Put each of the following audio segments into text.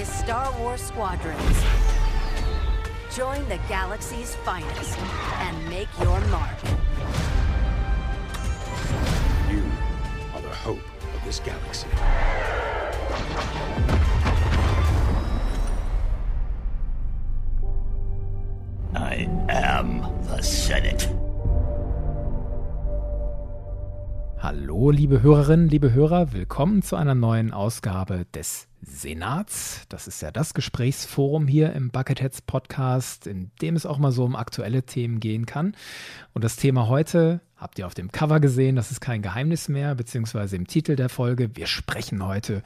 is Star Wars Squadrons. Join the galaxy's finest and make your mark. You are the hope of this galaxy. I am the Senate. Hallo, liebe Hörerinnen, liebe Hörer, willkommen zu einer neuen Ausgabe des Senats. Das ist ja das Gesprächsforum hier im Bucketheads Podcast, in dem es auch mal so um aktuelle Themen gehen kann. Und das Thema heute habt ihr auf dem Cover gesehen, das ist kein Geheimnis mehr, beziehungsweise im Titel der Folge. Wir sprechen heute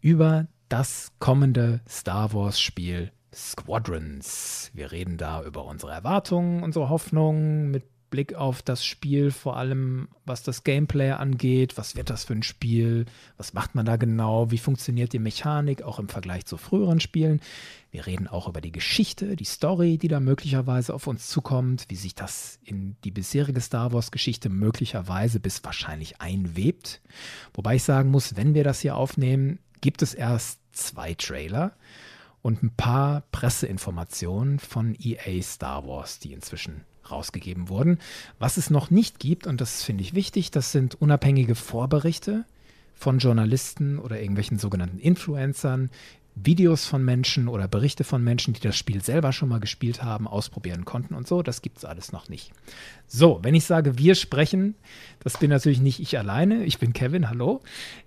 über das kommende Star Wars Spiel Squadrons. Wir reden da über unsere Erwartungen, unsere Hoffnungen mit Blick auf das Spiel, vor allem was das Gameplay angeht. Was wird das für ein Spiel? Was macht man da genau? Wie funktioniert die Mechanik auch im Vergleich zu früheren Spielen? Wir reden auch über die Geschichte, die Story, die da möglicherweise auf uns zukommt, wie sich das in die bisherige Star Wars-Geschichte möglicherweise bis wahrscheinlich einwebt. Wobei ich sagen muss, wenn wir das hier aufnehmen, gibt es erst zwei Trailer und ein paar Presseinformationen von EA Star Wars, die inzwischen rausgegeben wurden. Was es noch nicht gibt, und das finde ich wichtig, das sind unabhängige Vorberichte von Journalisten oder irgendwelchen sogenannten Influencern, Videos von Menschen oder Berichte von Menschen, die das Spiel selber schon mal gespielt haben, ausprobieren konnten und so. Das gibt es alles noch nicht. So, wenn ich sage, wir sprechen, das bin natürlich nicht ich alleine. Ich bin Kevin, hallo.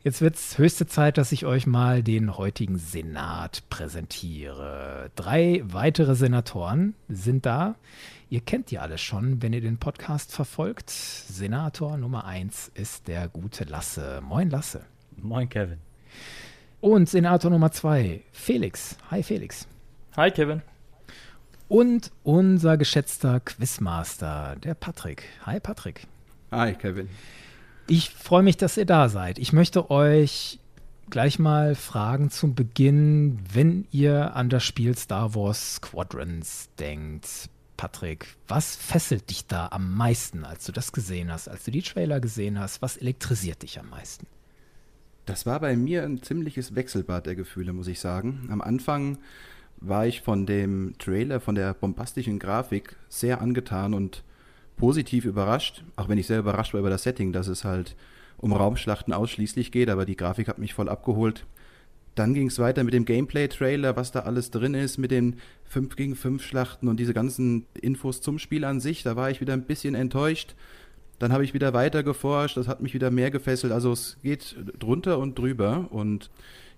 Jetzt wird es höchste Zeit, dass ich euch mal den heutigen Senat präsentiere. Drei weitere Senatoren sind da. Ihr kennt die alle schon, wenn ihr den Podcast verfolgt. Senator Nummer eins ist der gute Lasse. Moin, Lasse. Moin, Kevin. Und Senator Nummer zwei, Felix. Hi, Felix. Hi, Kevin. Und unser geschätzter Quizmaster, der Patrick. Hi, Patrick. Hi, Kevin. Ich freue mich, dass ihr da seid. Ich möchte euch gleich mal fragen zum Beginn, wenn ihr an das Spiel Star Wars Squadrons denkt. Patrick, was fesselt dich da am meisten, als du das gesehen hast, als du die Trailer gesehen hast? Was elektrisiert dich am meisten? Das war bei mir ein ziemliches Wechselbad der Gefühle, muss ich sagen. Am Anfang war ich von dem Trailer, von der bombastischen Grafik sehr angetan und positiv überrascht, auch wenn ich sehr überrascht war über das Setting, dass es halt um Raumschlachten ausschließlich geht, aber die Grafik hat mich voll abgeholt. Dann ging es weiter mit dem Gameplay-Trailer, was da alles drin ist, mit den 5 gegen 5 Schlachten und diese ganzen Infos zum Spiel an sich. Da war ich wieder ein bisschen enttäuscht. Dann habe ich wieder weiter geforscht, das hat mich wieder mehr gefesselt. Also es geht drunter und drüber und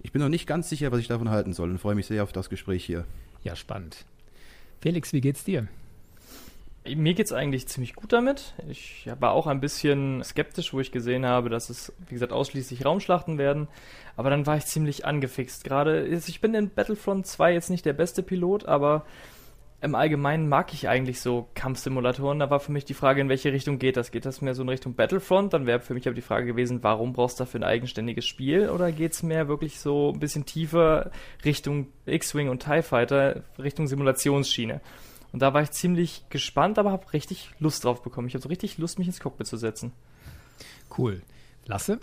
ich bin noch nicht ganz sicher, was ich davon halten soll und freue mich sehr auf das Gespräch hier. Ja, spannend. Felix, wie geht's dir? Mir geht es eigentlich ziemlich gut damit. Ich war auch ein bisschen skeptisch, wo ich gesehen habe, dass es, wie gesagt, ausschließlich Raumschlachten werden. Aber dann war ich ziemlich angefixt. Gerade, ich bin in Battlefront 2 jetzt nicht der beste Pilot, aber im Allgemeinen mag ich eigentlich so Kampfsimulatoren. Da war für mich die Frage, in welche Richtung geht das? Geht das mehr so in Richtung Battlefront? Dann wäre für mich aber die Frage gewesen, warum brauchst du dafür ein eigenständiges Spiel? Oder geht es mehr wirklich so ein bisschen tiefer Richtung X-Wing und TIE Fighter, Richtung Simulationsschiene? Und da war ich ziemlich gespannt, aber habe richtig Lust drauf bekommen. Ich habe so richtig Lust, mich ins Cockpit zu setzen. Cool. Lasse?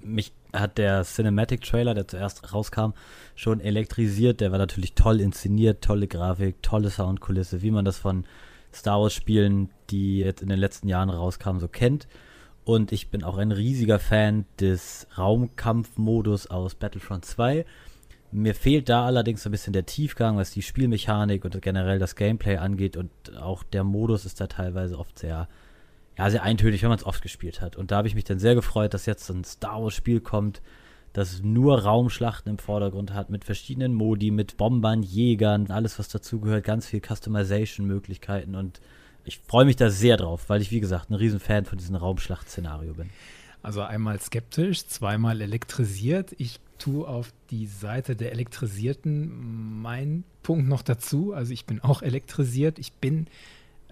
Mich hat der Cinematic Trailer, der zuerst rauskam, schon elektrisiert. Der war natürlich toll inszeniert, tolle Grafik, tolle Soundkulisse, wie man das von Star Wars Spielen, die jetzt in den letzten Jahren rauskamen, so kennt. Und ich bin auch ein riesiger Fan des Raumkampfmodus aus Battlefront 2 mir fehlt da allerdings so ein bisschen der Tiefgang, was die Spielmechanik und generell das Gameplay angeht und auch der Modus ist da teilweise oft sehr, ja, sehr eintönig, wenn man es oft gespielt hat. Und da habe ich mich dann sehr gefreut, dass jetzt ein Star Wars Spiel kommt, das nur Raumschlachten im Vordergrund hat, mit verschiedenen Modi, mit Bombern, Jägern, alles was dazugehört, ganz viel Customization-Möglichkeiten und ich freue mich da sehr drauf, weil ich, wie gesagt, ein Riesenfan von diesem Raumschlacht-Szenario bin. Also einmal skeptisch, zweimal elektrisiert. Ich tue auf die Seite der Elektrisierten meinen Punkt noch dazu. Also ich bin auch elektrisiert. Ich bin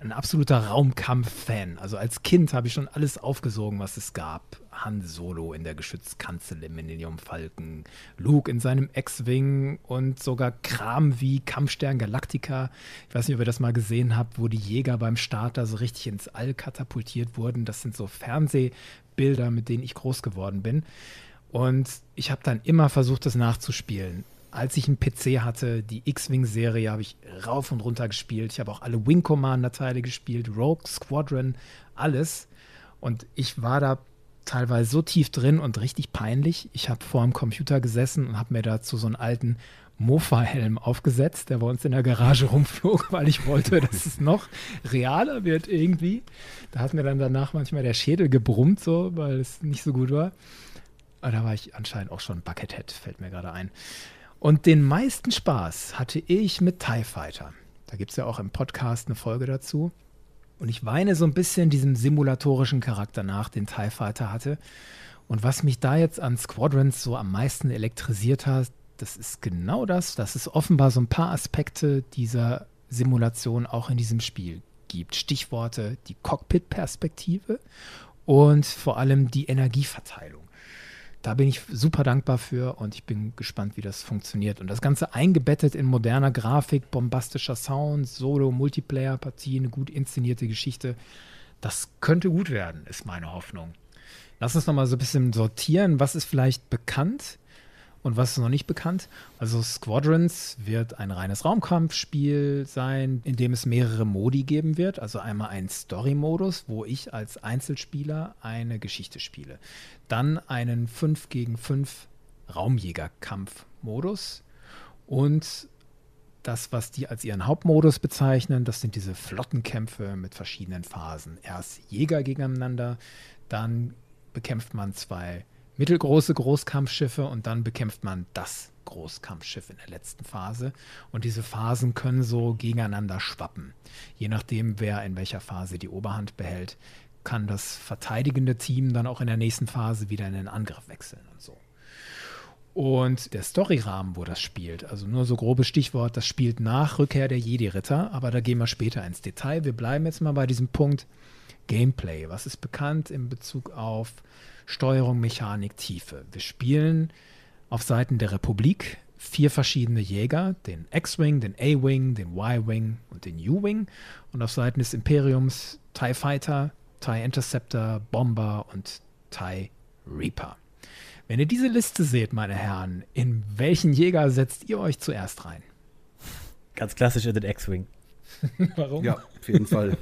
ein absoluter Raumkampf-Fan. Also als Kind habe ich schon alles aufgesogen, was es gab. Han Solo in der Geschützkanzel im Millennium Falcon, Luke in seinem X-Wing und sogar Kram wie Kampfstern Galactica. Ich weiß nicht, ob ihr das mal gesehen habt, wo die Jäger beim Starter so richtig ins All katapultiert wurden. Das sind so Fernsehbilder, mit denen ich groß geworden bin. Und ich habe dann immer versucht, das nachzuspielen. als ich einen PC hatte, die X-Wing-Serie habe ich rauf und runter gespielt. Ich habe auch alle Wing Commander-Teile gespielt, Rogue Squadron, alles. Und ich war da teilweise so tief drin und richtig peinlich. Ich habe vor dem Computer gesessen und habe mir dazu so einen alten Mofa-Helm aufgesetzt, der bei uns in der Garage rumflog, weil ich wollte, dass es noch realer wird irgendwie. Da hat mir dann danach manchmal der Schädel gebrummt, so, weil es nicht so gut war. Aber da war ich anscheinend auch schon Buckethead, fällt mir gerade ein. Und den meisten Spaß hatte ich mit TIE Fighter. Da gibt es ja auch im Podcast eine Folge dazu. Und ich weine so ein bisschen diesem simulatorischen Charakter nach, den TIE Fighter hatte. Und was mich da jetzt an Squadrons so am meisten elektrisiert hat, das ist genau das, dass es offenbar so ein paar Aspekte dieser Simulation auch in diesem Spiel gibt. Stichworte die Cockpit-Perspektive und vor allem die Energieverteilung da bin ich super dankbar für und ich bin gespannt, wie das funktioniert. Und das Ganze eingebettet in moderner Grafik, bombastischer Sound, Solo, Multiplayer-Partie, eine gut inszenierte Geschichte. Das könnte gut werden, ist meine Hoffnung. Lass uns nochmal so ein bisschen sortieren. Was ist vielleicht bekannt? Und was ist noch nicht bekannt? Also Squadrons wird ein reines Raumkampfspiel sein, in dem es mehrere Modi geben wird. Also einmal ein Story-Modus, wo ich als Einzelspieler eine Geschichte spiele. Dann einen 5 gegen 5 Raumjäger-Kampf-Modus. Und das, was die als ihren Hauptmodus bezeichnen, das sind diese Flottenkämpfe mit verschiedenen Phasen. Erst Jäger gegeneinander, dann bekämpft man zwei mittelgroße Großkampfschiffe und dann bekämpft man das Großkampfschiff in der letzten Phase. Und diese Phasen können so gegeneinander schwappen. Je nachdem, wer in welcher Phase die Oberhand behält, kann das verteidigende Team dann auch in der nächsten Phase wieder in den Angriff wechseln und so. Und der Storyrahmen, wo das spielt, also nur so grobes Stichwort, das spielt nach Rückkehr der Jedi-Ritter, aber da gehen wir später ins Detail. Wir bleiben jetzt mal bei diesem Punkt Gameplay. Was ist bekannt in Bezug auf Steuerung, Mechanik, Tiefe. Wir spielen auf Seiten der Republik vier verschiedene Jäger, den X-Wing, den A-Wing, den Y-Wing und den U-Wing. Und auf Seiten des Imperiums TIE Fighter, TIE Interceptor, Bomber und TIE Reaper. Wenn ihr diese Liste seht, meine Herren, in welchen Jäger setzt ihr euch zuerst rein? Ganz klassisch in den X-Wing. Warum? Ja, auf jeden Fall.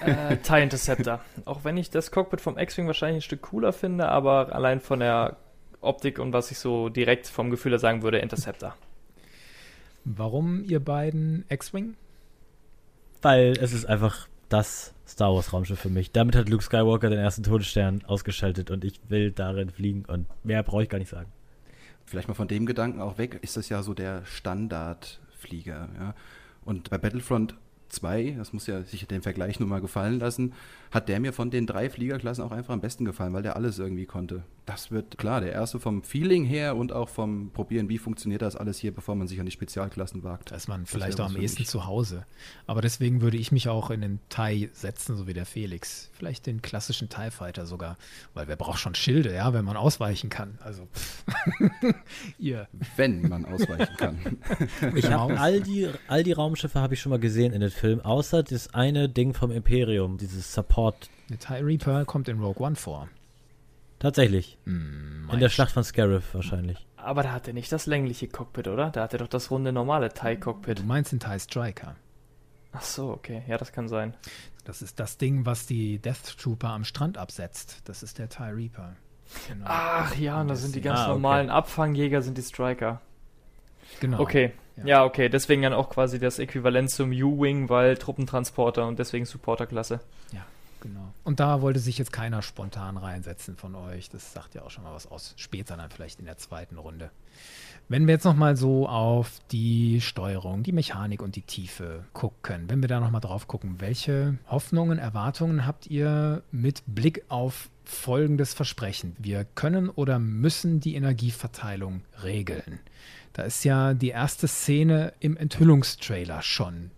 Äh, TIE Interceptor. Auch wenn ich das Cockpit vom X-Wing wahrscheinlich ein Stück cooler finde, aber allein von der Optik und was ich so direkt vom Gefühl her sagen würde, Interceptor. Warum ihr beiden X-Wing? Weil es ist einfach das Star Wars Raumschiff für mich. Damit hat Luke Skywalker den ersten Todesstern ausgeschaltet und ich will darin fliegen und mehr brauche ich gar nicht sagen. Vielleicht mal von dem Gedanken auch weg, ist das ja so der Standardflieger. Ja? Und bei Battlefront 2, das muss ja sich den Vergleich nur mal gefallen lassen, hat der mir von den drei Fliegerklassen auch einfach am besten gefallen, weil der alles irgendwie konnte. Das wird klar, der erste vom Feeling her und auch vom Probieren, wie funktioniert das alles hier, bevor man sich an die Spezialklassen wagt. Da ist man vielleicht auch am ehesten zu Hause. Aber deswegen würde ich mich auch in den TIE setzen, so wie der Felix. Vielleicht den klassischen TIE Fighter sogar, weil wer braucht schon Schilde, ja, wenn man ausweichen kann. Also, ihr. Wenn man ausweichen kann. ich habe all die, all die Raumschiffe habe ich schon mal gesehen in den Filmen, außer das eine Ding vom Imperium, dieses Support. Der TIE Reaper kommt in Rogue One vor. Tatsächlich. Mm, in der Schlacht von Scarif wahrscheinlich. Aber da hat er nicht das längliche Cockpit, oder? Da hat er doch das runde normale TIE-Cockpit. Du meinst den TIE Striker. Ach so, okay. Ja, das kann sein. Das ist das Ding, was die Death Trooper am Strand absetzt. Das ist der TIE Reaper. Genau. Ach ja, und da sind die ganz ah, normalen okay. Abfangjäger, sind die Striker. Genau. Okay. Ja. ja. okay. Deswegen dann auch quasi das Äquivalent zum U-Wing, weil Truppentransporter und deswegen Supporterklasse. Ja. Genau. Und da wollte sich jetzt keiner spontan reinsetzen von euch. Das sagt ja auch schon mal was aus. Später dann vielleicht in der zweiten Runde. Wenn wir jetzt nochmal so auf die Steuerung, die Mechanik und die Tiefe gucken, wenn wir da nochmal drauf gucken, welche Hoffnungen, Erwartungen habt ihr mit Blick auf folgendes Versprechen? Wir können oder müssen die Energieverteilung regeln. Da ist ja die erste Szene im Enthüllungstrailer schon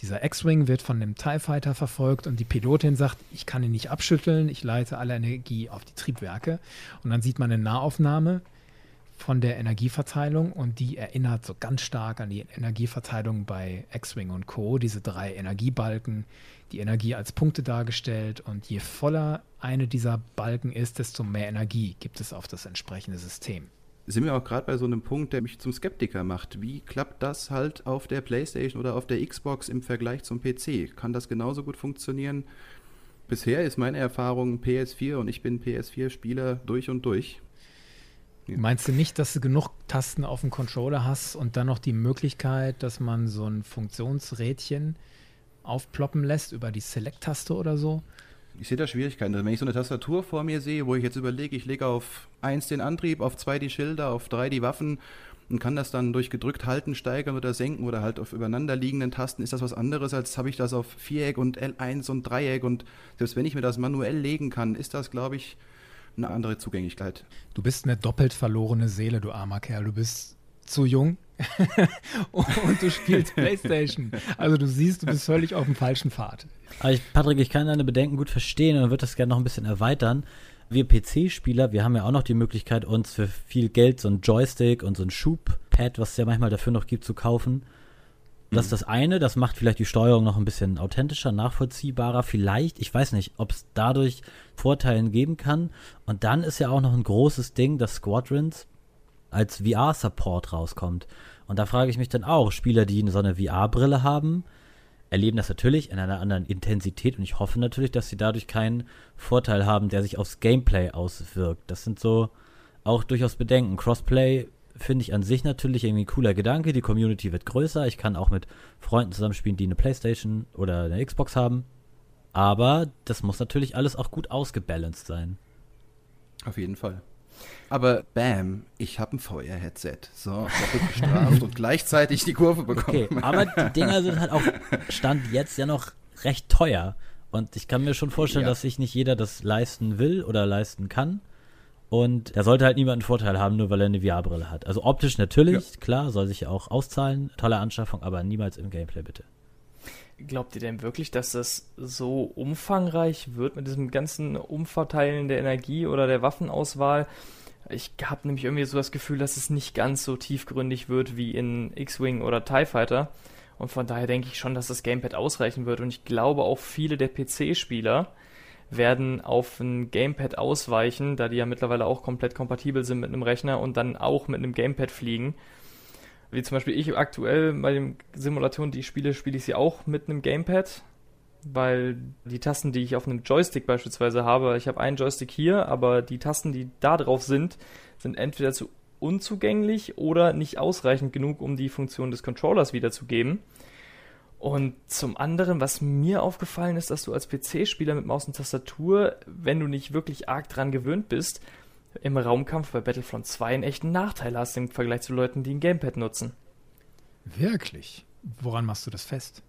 dieser X-Wing wird von einem TIE Fighter verfolgt und die Pilotin sagt, ich kann ihn nicht abschütteln, ich leite alle Energie auf die Triebwerke. Und dann sieht man eine Nahaufnahme von der Energieverteilung und die erinnert so ganz stark an die Energieverteilung bei X-Wing und Co. Diese drei Energiebalken, die Energie als Punkte dargestellt und je voller eine dieser Balken ist, desto mehr Energie gibt es auf das entsprechende System. Sind wir auch gerade bei so einem Punkt, der mich zum Skeptiker macht. Wie klappt das halt auf der PlayStation oder auf der Xbox im Vergleich zum PC? Kann das genauso gut funktionieren? Bisher ist meine Erfahrung PS4 und ich bin PS4-Spieler durch und durch. Meinst du nicht, dass du genug Tasten auf dem Controller hast und dann noch die Möglichkeit, dass man so ein Funktionsrädchen aufploppen lässt über die Select-Taste oder so? Ich sehe da Schwierigkeiten. Wenn ich so eine Tastatur vor mir sehe, wo ich jetzt überlege, ich lege auf 1 den Antrieb, auf 2 die Schilder, auf 3 die Waffen und kann das dann durch gedrückt halten, steigern oder senken oder halt auf übereinanderliegenden Tasten, ist das was anderes, als habe ich das auf Viereck und L1 und Dreieck und selbst wenn ich mir das manuell legen kann, ist das, glaube ich, eine andere Zugänglichkeit. Du bist eine doppelt verlorene Seele, du armer Kerl. Du bist zu jung und du spielst Playstation. Also du siehst, du bist völlig auf dem falschen Pfad. Aber ich, Patrick, ich kann deine Bedenken gut verstehen und würde das gerne noch ein bisschen erweitern. Wir PC-Spieler, wir haben ja auch noch die Möglichkeit, uns für viel Geld so ein Joystick und so ein Schubpad, was es ja manchmal dafür noch gibt, zu kaufen. Das ist das eine, das macht vielleicht die Steuerung noch ein bisschen authentischer, nachvollziehbarer. Vielleicht, ich weiß nicht, ob es dadurch Vorteilen geben kann. Und dann ist ja auch noch ein großes Ding, dass Squadrons als VR-Support rauskommt. Und da frage ich mich dann auch, Spieler, die so eine VR-Brille haben, erleben das natürlich in einer anderen Intensität und ich hoffe natürlich, dass sie dadurch keinen Vorteil haben, der sich aufs Gameplay auswirkt. Das sind so auch durchaus Bedenken. Crossplay finde ich an sich natürlich irgendwie ein cooler Gedanke. Die Community wird größer. Ich kann auch mit Freunden zusammenspielen, die eine Playstation oder eine Xbox haben. Aber das muss natürlich alles auch gut ausgebalanced sein. Auf jeden Fall. Aber bam, ich habe ein VR-Headset. So, doppelt bestraft und gleichzeitig die Kurve bekommen. Okay, aber die Dinger sind halt auch Stand jetzt ja noch recht teuer. Und ich kann mir schon vorstellen, ja. dass sich nicht jeder das leisten will oder leisten kann. Und er sollte halt niemanden Vorteil haben, nur weil er eine VR-Brille hat. Also optisch natürlich, ja. klar, soll sich ja auch auszahlen. Tolle Anschaffung, aber niemals im Gameplay bitte. Glaubt ihr denn wirklich, dass das so umfangreich wird mit diesem ganzen Umverteilen der Energie oder der Waffenauswahl? Ich habe nämlich irgendwie so das Gefühl, dass es nicht ganz so tiefgründig wird wie in X-Wing oder TIE Fighter. Und von daher denke ich schon, dass das Gamepad ausreichen wird. Und ich glaube auch viele der PC-Spieler, werden auf ein Gamepad ausweichen, da die ja mittlerweile auch komplett kompatibel sind mit einem Rechner und dann auch mit einem Gamepad fliegen. Wie zum Beispiel ich aktuell bei den Simulationen, die ich spiele, spiele ich sie auch mit einem Gamepad, weil die Tasten, die ich auf einem Joystick beispielsweise habe, ich habe einen Joystick hier, aber die Tasten, die da drauf sind, sind entweder zu unzugänglich oder nicht ausreichend genug, um die Funktion des Controllers wiederzugeben. Und zum anderen, was mir aufgefallen ist, dass du als PC-Spieler mit Maus und Tastatur, wenn du nicht wirklich arg dran gewöhnt bist, im Raumkampf bei Battlefront 2 einen echten Nachteil hast im Vergleich zu Leuten, die ein Gamepad nutzen. Wirklich? Woran machst du das fest?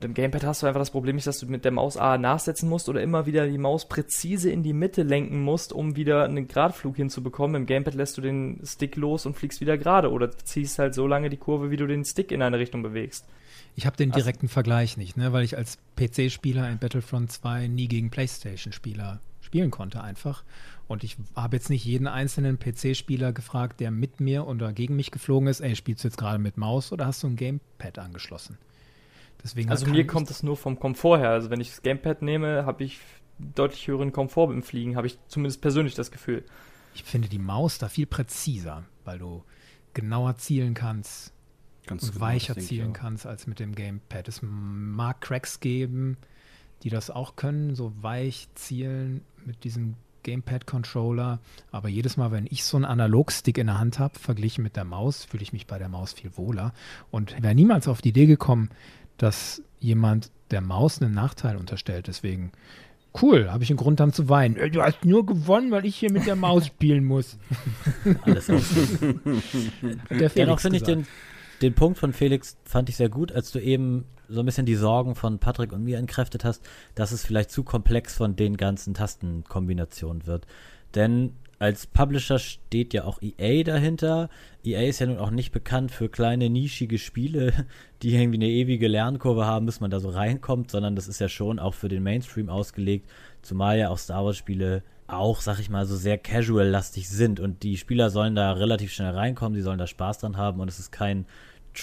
Im Gamepad hast du einfach das Problem nicht, dass du mit der Maus A nachsetzen musst oder immer wieder die Maus präzise in die Mitte lenken musst, um wieder einen Gradflug hinzubekommen. Im Gamepad lässt du den Stick los und fliegst wieder gerade oder ziehst halt so lange die Kurve, wie du den Stick in eine Richtung bewegst. Ich habe den direkten also, Vergleich nicht, ne? weil ich als PC-Spieler in Battlefront 2 nie gegen PlayStation-Spieler spielen konnte einfach. Und ich habe jetzt nicht jeden einzelnen PC-Spieler gefragt, der mit mir oder gegen mich geflogen ist, ey, spielst du jetzt gerade mit Maus oder hast du ein Gamepad angeschlossen? Deswegen also mir kommt es nur vom Komfort her. Also wenn ich das Gamepad nehme, habe ich deutlich höheren Komfort beim Fliegen, habe ich zumindest persönlich das Gefühl. Ich finde die Maus da viel präziser, weil du genauer zielen kannst, Ganz und genau, weicher zielen kannst als mit dem Gamepad. Es mag Cracks geben, die das auch können, so weich zielen mit diesem Gamepad-Controller. Aber jedes Mal, wenn ich so einen Analogstick in der Hand habe, verglichen mit der Maus, fühle ich mich bei der Maus viel wohler. Und wäre niemals auf die Idee gekommen, dass jemand der Maus einen Nachteil unterstellt. Deswegen cool, habe ich einen Grund dann zu weinen. Du hast nur gewonnen, weil ich hier mit der Maus spielen muss. Alles Dennoch finde ich den, den Punkt von Felix fand ich sehr gut, als du eben so ein bisschen die Sorgen von Patrick und mir entkräftet hast, dass es vielleicht zu komplex von den ganzen Tastenkombinationen wird. Denn als Publisher steht ja auch EA dahinter. EA ist ja nun auch nicht bekannt für kleine nischige Spiele, die irgendwie eine ewige Lernkurve haben, bis man da so reinkommt, sondern das ist ja schon auch für den Mainstream ausgelegt, zumal ja auch Star Wars Spiele auch, sag ich mal, so sehr casual-lastig sind und die Spieler sollen da relativ schnell reinkommen, die sollen da Spaß dran haben und es ist kein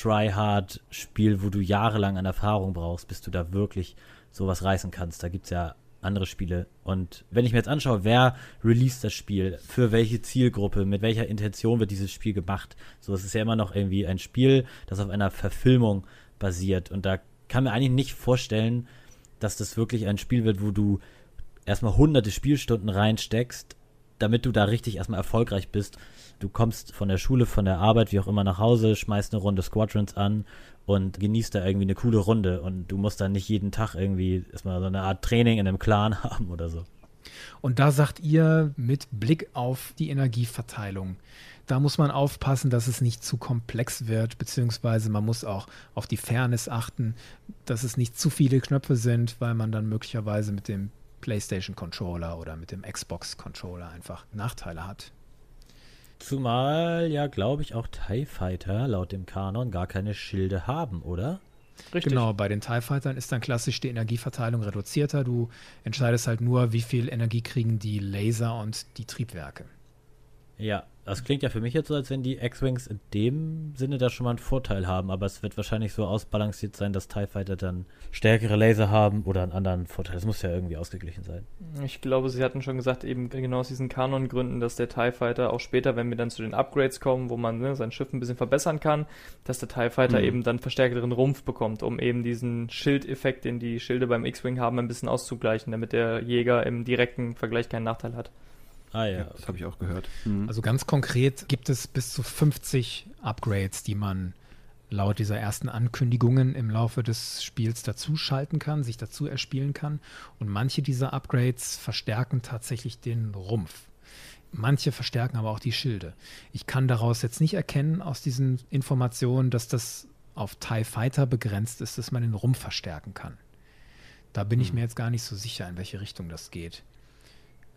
Try-Hard-Spiel, wo du jahrelang an Erfahrung brauchst, bis du da wirklich sowas reißen kannst. Da gibt es ja andere Spiele. Und wenn ich mir jetzt anschaue, wer released das Spiel, für welche Zielgruppe, mit welcher Intention wird dieses Spiel gemacht, so es ist ja immer noch irgendwie ein Spiel, das auf einer Verfilmung basiert. Und da kann mir eigentlich nicht vorstellen, dass das wirklich ein Spiel wird, wo du erstmal hunderte Spielstunden reinsteckst, damit du da richtig erstmal erfolgreich bist. Du kommst von der Schule, von der Arbeit, wie auch immer nach Hause, schmeißt eine Runde Squadrons an und genießt da irgendwie eine coole Runde und du musst dann nicht jeden Tag irgendwie erstmal so eine Art Training in einem Clan haben oder so. Und da sagt ihr mit Blick auf die Energieverteilung, da muss man aufpassen, dass es nicht zu komplex wird, beziehungsweise man muss auch auf die Fairness achten, dass es nicht zu viele Knöpfe sind, weil man dann möglicherweise mit dem PlayStation Controller oder mit dem Xbox Controller einfach Nachteile hat. Zumal ja, glaube ich, auch TIE Fighter laut dem Kanon gar keine Schilde haben, oder? Richtig. Genau, bei den TIE Fightern ist dann klassisch die Energieverteilung reduzierter. Du entscheidest halt nur, wie viel Energie kriegen die Laser und die Triebwerke. Ja, das klingt ja für mich jetzt so, als wenn die X-Wings in dem Sinne da schon mal einen Vorteil haben, aber es wird wahrscheinlich so ausbalanciert sein, dass TIE Fighter dann stärkere Laser haben oder einen anderen Vorteil. Das muss ja irgendwie ausgeglichen sein. Ich glaube, sie hatten schon gesagt, eben genau aus diesen Kanon-Gründen, dass der TIE Fighter auch später, wenn wir dann zu den Upgrades kommen, wo man ne, sein Schiff ein bisschen verbessern kann, dass der TIE Fighter mhm. eben dann verstärkteren Rumpf bekommt, um eben diesen Schildeffekt, den die Schilde beim X-Wing haben, ein bisschen auszugleichen, damit der Jäger im direkten Vergleich keinen Nachteil hat. Ah ja, ja das habe ich auch gehört. Mhm. Also ganz konkret gibt es bis zu 50 Upgrades, die man laut dieser ersten Ankündigungen im Laufe des Spiels dazuschalten kann, sich dazu erspielen kann. Und manche dieser Upgrades verstärken tatsächlich den Rumpf. Manche verstärken aber auch die Schilde. Ich kann daraus jetzt nicht erkennen aus diesen Informationen, dass das auf TIE Fighter begrenzt ist, dass man den Rumpf verstärken kann. Da bin ich hm. mir jetzt gar nicht so sicher, in welche Richtung das geht.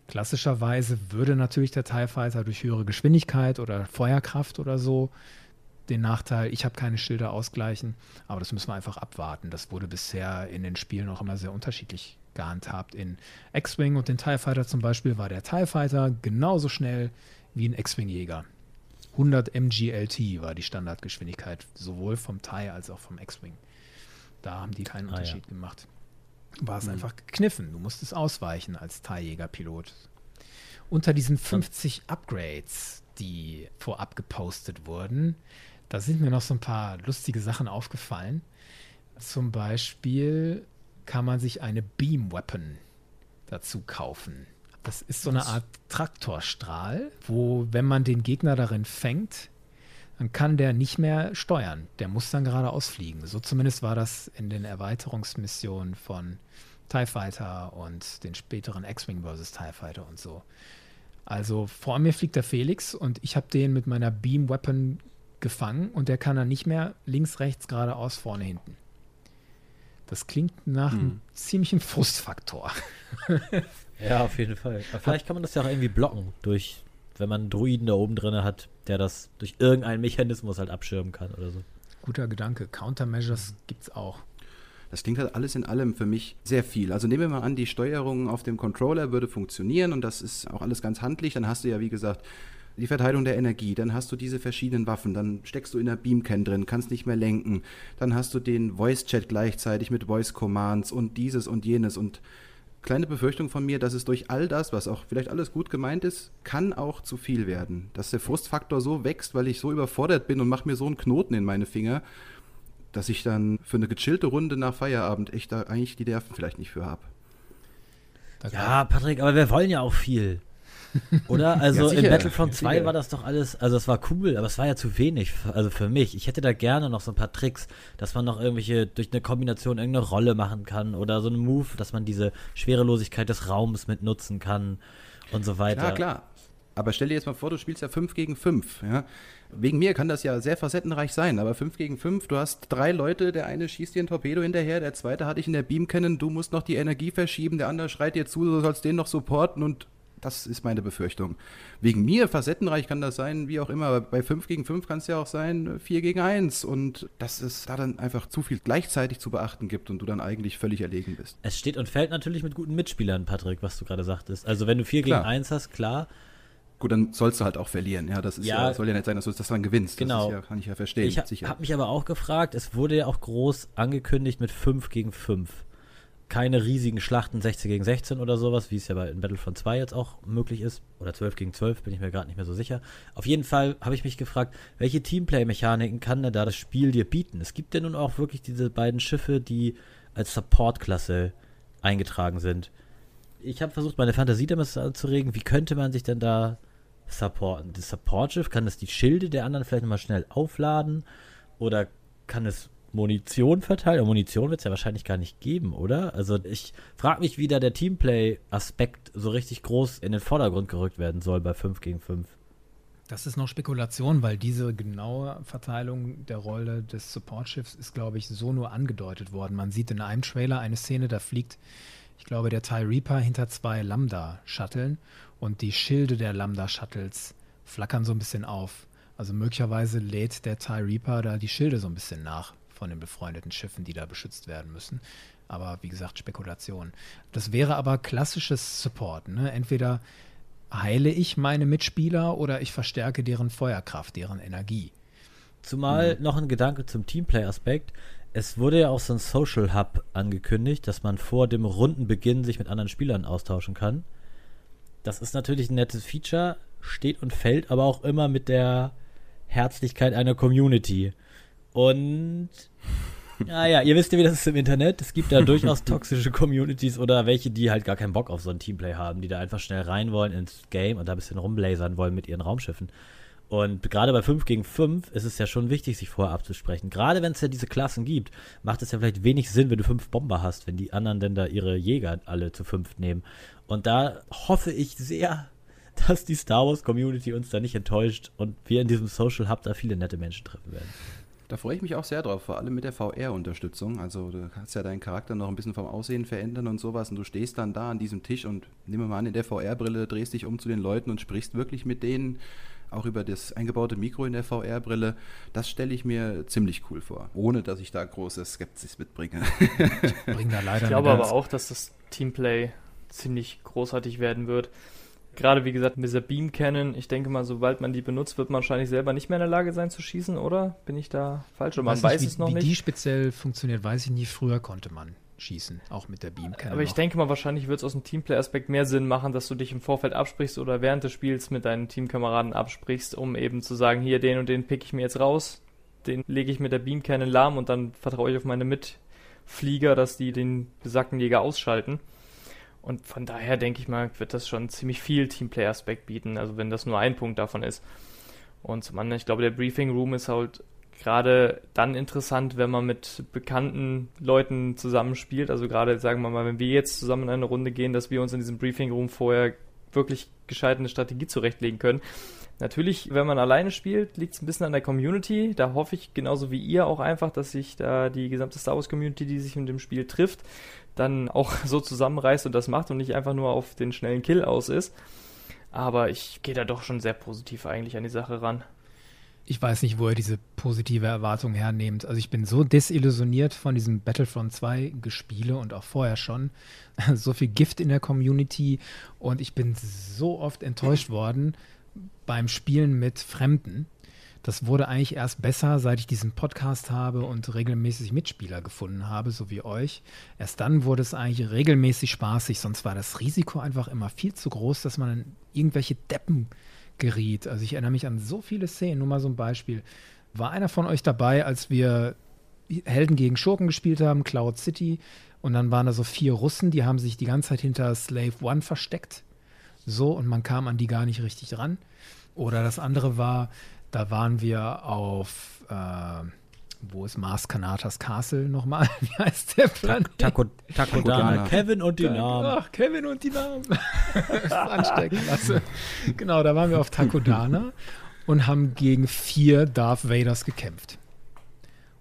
Klassischerweise würde natürlich der TIE Fighter durch höhere Geschwindigkeit oder Feuerkraft oder so den Nachteil, ich habe keine Schilder ausgleichen, aber das müssen wir einfach abwarten. Das wurde bisher in den Spielen auch immer sehr unterschiedlich gehandhabt. In X-Wing und den TIE Fighter zum Beispiel war der TIE Fighter genauso schnell wie ein X-Wing-Jäger. 100 MGLT war die Standardgeschwindigkeit, sowohl vom TIE als auch vom X-Wing. Da haben die keinen ah, Unterschied ja. gemacht war es mhm. einfach gekniffen. Du musstest ausweichen als Teiljägerpilot. Unter diesen 50 Upgrades, die vorab gepostet wurden, da sind mir noch so ein paar lustige Sachen aufgefallen. Zum Beispiel kann man sich eine Beam Weapon dazu kaufen. Das ist so eine Art Traktorstrahl, wo, wenn man den Gegner darin fängt, dann kann der nicht mehr steuern. Der muss dann geradeaus fliegen. So zumindest war das in den Erweiterungsmissionen von TIE Fighter und den späteren X-Wing vs. TIE Fighter und so. Also vor mir fliegt der Felix und ich habe den mit meiner Beam Weapon gefangen und der kann dann nicht mehr links, rechts, geradeaus, vorne, hinten. Das klingt nach hm. einem ziemlichen Frustfaktor. ja, auf jeden Fall. Aber vielleicht kann man das ja auch irgendwie blocken durch wenn man einen Druiden da oben drin hat, der das durch irgendeinen Mechanismus halt abschirmen kann oder so. Guter Gedanke. Countermeasures gibt es auch. Das klingt halt alles in allem für mich sehr viel. Also nehmen wir mal an, die Steuerung auf dem Controller würde funktionieren und das ist auch alles ganz handlich. Dann hast du ja, wie gesagt, die Verteilung der Energie, dann hast du diese verschiedenen Waffen, dann steckst du in der Beamcan drin, kannst nicht mehr lenken, dann hast du den Voice-Chat gleichzeitig mit Voice-Commands und dieses und jenes und kleine Befürchtung von mir, dass es durch all das, was auch vielleicht alles gut gemeint ist, kann auch zu viel werden. Dass der Frustfaktor so wächst, weil ich so überfordert bin und mache mir so einen Knoten in meine Finger, dass ich dann für eine gechillte Runde nach Feierabend echt da eigentlich die Nerven vielleicht nicht für habe. Ja, Patrick, aber wir wollen ja auch viel. Oder? Also ja, in Battlefront 2 sicher. war das doch alles, also es war cool, aber es war ja zu wenig, also für mich. Ich hätte da gerne noch so ein paar Tricks, dass man noch irgendwelche, durch eine Kombination irgendeine Rolle machen kann oder so einen Move, dass man diese Schwerelosigkeit des Raums mit nutzen kann und so weiter. Klar, klar. Aber stell dir jetzt mal vor, du spielst ja 5 gegen 5, ja. Wegen mir kann das ja sehr facettenreich sein, aber 5 gegen 5, du hast drei Leute, der eine schießt dir ein Torpedo hinterher, der zweite hat dich in der Beam kennen, du musst noch die Energie verschieben, der andere schreit dir zu, du sollst den noch supporten und das ist meine Befürchtung. Wegen mir, facettenreich kann das sein, wie auch immer, aber bei 5 gegen 5 kann es ja auch sein, 4 gegen 1 und dass es da dann einfach zu viel gleichzeitig zu beachten gibt und du dann eigentlich völlig erlegen bist. Es steht und fällt natürlich mit guten Mitspielern, Patrick, was du gerade sagtest. Also wenn du 4 gegen 1 hast, klar. Gut, dann sollst du halt auch verlieren. Ja, das ist ja, ja soll ja nicht sein, dass du das dann gewinnst. Genau. Ja, kann ich ja verstehen. Ich habe mich aber auch gefragt, es wurde ja auch groß angekündigt mit 5 gegen 5. keine riesigen Schlachten 16 gegen 16 oder sowas, wie es ja bei Battlefront 2 jetzt auch möglich ist. Oder 12 gegen 12, bin ich mir gerade nicht mehr so sicher. Auf jeden Fall habe ich mich gefragt, welche Teamplay-Mechaniken kann denn da das Spiel dir bieten? Es gibt ja nun auch wirklich diese beiden Schiffe, die als Support-Klasse eingetragen sind. Ich habe versucht, meine Fantasie damit anzuregen. Wie könnte man sich denn da supporten? Das Support-Schiff, kann es die Schilde der anderen vielleicht nochmal schnell aufladen? Oder kann es Munition verteilen. Munition wird es ja wahrscheinlich gar nicht geben, oder? Also ich frage mich, wie da der Teamplay-Aspekt so richtig groß in den Vordergrund gerückt werden soll bei 5 gegen 5. Das ist noch Spekulation, weil diese genaue Verteilung der Rolle des Support-Schiffs ist, glaube ich, so nur angedeutet worden. Man sieht in einem Trailer eine Szene, da fliegt, ich glaube, der TIE Reaper hinter zwei Lambda-Shutteln und die Schilde der Lambda-Shuttles flackern so ein bisschen auf. Also möglicherweise lädt der TIE Reaper da die Schilde so ein bisschen nach von den befreundeten Schiffen, die da beschützt werden müssen. Aber wie gesagt, Spekulation. Das wäre aber klassisches Support. Ne? Entweder heile ich meine Mitspieler oder ich verstärke deren Feuerkraft, deren Energie. Zumal mhm. noch ein Gedanke zum Teamplay-Aspekt. Es wurde ja auch so ein Social Hub angekündigt, dass man vor dem Rundenbeginn sich mit anderen Spielern austauschen kann. Das ist natürlich ein nettes Feature, steht und fällt aber auch immer mit der Herzlichkeit einer Community. Und naja, ihr wisst ja, wie das ist im Internet. Es gibt da durchaus toxische Communities oder welche, die halt gar keinen Bock auf so ein Teamplay haben, die da einfach schnell rein wollen ins Game und da ein bisschen rumblazern wollen mit ihren Raumschiffen. Und gerade bei 5 gegen 5 ist es ja schon wichtig, sich vorher abzusprechen. Gerade wenn es ja diese Klassen gibt, macht es ja vielleicht wenig Sinn, wenn du fünf Bomber hast, wenn die anderen denn da ihre Jäger alle zu fünf nehmen. Und da hoffe ich sehr, dass die Star Wars Community uns da nicht enttäuscht und wir in diesem Social Hub da viele nette Menschen treffen werden. Da freue ich mich auch sehr drauf, vor allem mit der VR-Unterstützung. Also du kannst ja deinen Charakter noch ein bisschen vom Aussehen verändern und sowas und du stehst dann da an diesem Tisch und nimm mal an, in der VR-Brille drehst dich um zu den Leuten und sprichst wirklich mit denen, auch über das eingebaute Mikro in der VR-Brille. Das stelle ich mir ziemlich cool vor, ohne dass ich da große Skepsis mitbringe. ich bringe da leider Ich glaube aber auch, dass das Teamplay ziemlich großartig werden wird gerade wie gesagt mit dieser Beam Cannon, ich denke mal, sobald man die benutzt, wird man wahrscheinlich selber nicht mehr in der Lage sein zu schießen, oder? Bin ich da falsch? Oder man weiß, weiß nicht, es noch wie, nicht. Wie die speziell funktioniert, weiß ich nicht. Früher konnte man schießen, auch mit der Beam Cannon. Aber ich noch. denke mal, wahrscheinlich wird es aus dem Teamplay-Aspekt mehr Sinn machen, dass du dich im Vorfeld absprichst oder während des Spiels mit deinen Teamkameraden absprichst, um eben zu sagen, hier, den und den pick ich mir jetzt raus, den lege ich mit der Beam Cannon lahm und dann vertraue ich auf meine Mitflieger, dass die den besagten Jäger ausschalten. Und von daher denke ich mal, wird das schon ziemlich viel Teamplay-Aspekt bieten, also wenn das nur ein Punkt davon ist. Und zum anderen, ich glaube, der Briefing Room ist halt gerade dann interessant, wenn man mit bekannten Leuten zusammenspielt. Also gerade, sagen wir mal, wenn wir jetzt zusammen in eine Runde gehen, dass wir uns in diesem Briefing Room vorher wirklich gescheit eine Strategie zurechtlegen können. Natürlich, wenn man alleine spielt, liegt es ein bisschen an der Community. Da hoffe ich genauso wie ihr auch einfach, dass sich da die gesamte Star Wars Community, die sich mit dem Spiel trifft, dann auch so zusammenreißt und das macht und nicht einfach nur auf den schnellen Kill aus ist. Aber ich gehe da doch schon sehr positiv eigentlich an die Sache ran. Ich weiß nicht, wo ihr diese positive Erwartung hernehmt. Also ich bin so desillusioniert von diesem Battlefront 2 Gespiele und auch vorher schon. So viel Gift in der Community und ich bin so oft enttäuscht worden beim Spielen mit Fremden. Das wurde eigentlich erst besser, seit ich diesen Podcast habe und regelmäßig Mitspieler gefunden habe, so wie euch. Erst dann wurde es eigentlich regelmäßig spaßig, sonst war das Risiko einfach immer viel zu groß, dass man in irgendwelche Deppen geriet. Also ich erinnere mich an so viele Szenen, nur mal so ein Beispiel. War einer von euch dabei, als wir Helden gegen Schurken gespielt haben, Cloud City, und dann waren da so vier Russen, die haben sich die ganze Zeit hinter Slave One versteckt. So, und man kam an die gar nicht richtig dran. Oder das andere war, da waren wir auf, äh, wo ist Mars Kanatas Castle nochmal? Wie heißt der Planet? Taco, Taco, Taco Kevin und die Namen. Ach, Kevin und die Namen. Ansteckklasse. Genau, da waren wir auf Takodana und haben gegen vier Darth Vaders gekämpft.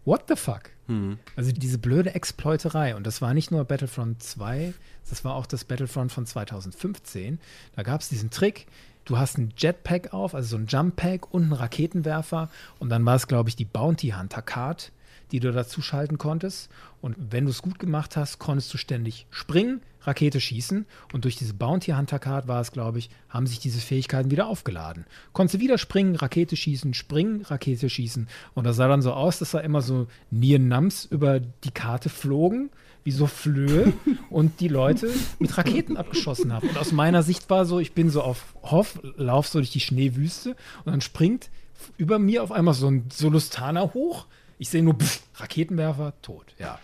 What the fuck? Hm. Also diese blöde Exploiterei. Und das war nicht nur Battlefront 2, das war auch das Battlefront von 2015. Da gab es diesen Trick, du hast ein Jetpack auf, also so ein Jumppack und einen Raketenwerfer. Und dann war es, glaube ich, die Bounty Hunter Card, die du dazu schalten konntest. Und wenn du es gut gemacht hast, konntest du ständig springen, Rakete schießen. Und durch diese Bounty Hunter Card war es, glaube ich, haben sich diese Fähigkeiten wieder aufgeladen. Konntest du wieder springen, Rakete schießen, springen, Rakete schießen. Und das sah dann so aus, dass da immer so Nier Nams über die Karte flogen wie so Flöhe und die Leute mit Raketen abgeschossen haben. Und aus meiner Sicht war so, ich bin so auf Hoff, lauf so durch die Schneewüste und dann springt über mir auf einmal so ein Solustana hoch. Ich sehe nur pff, Raketenwerfer, tot, ja.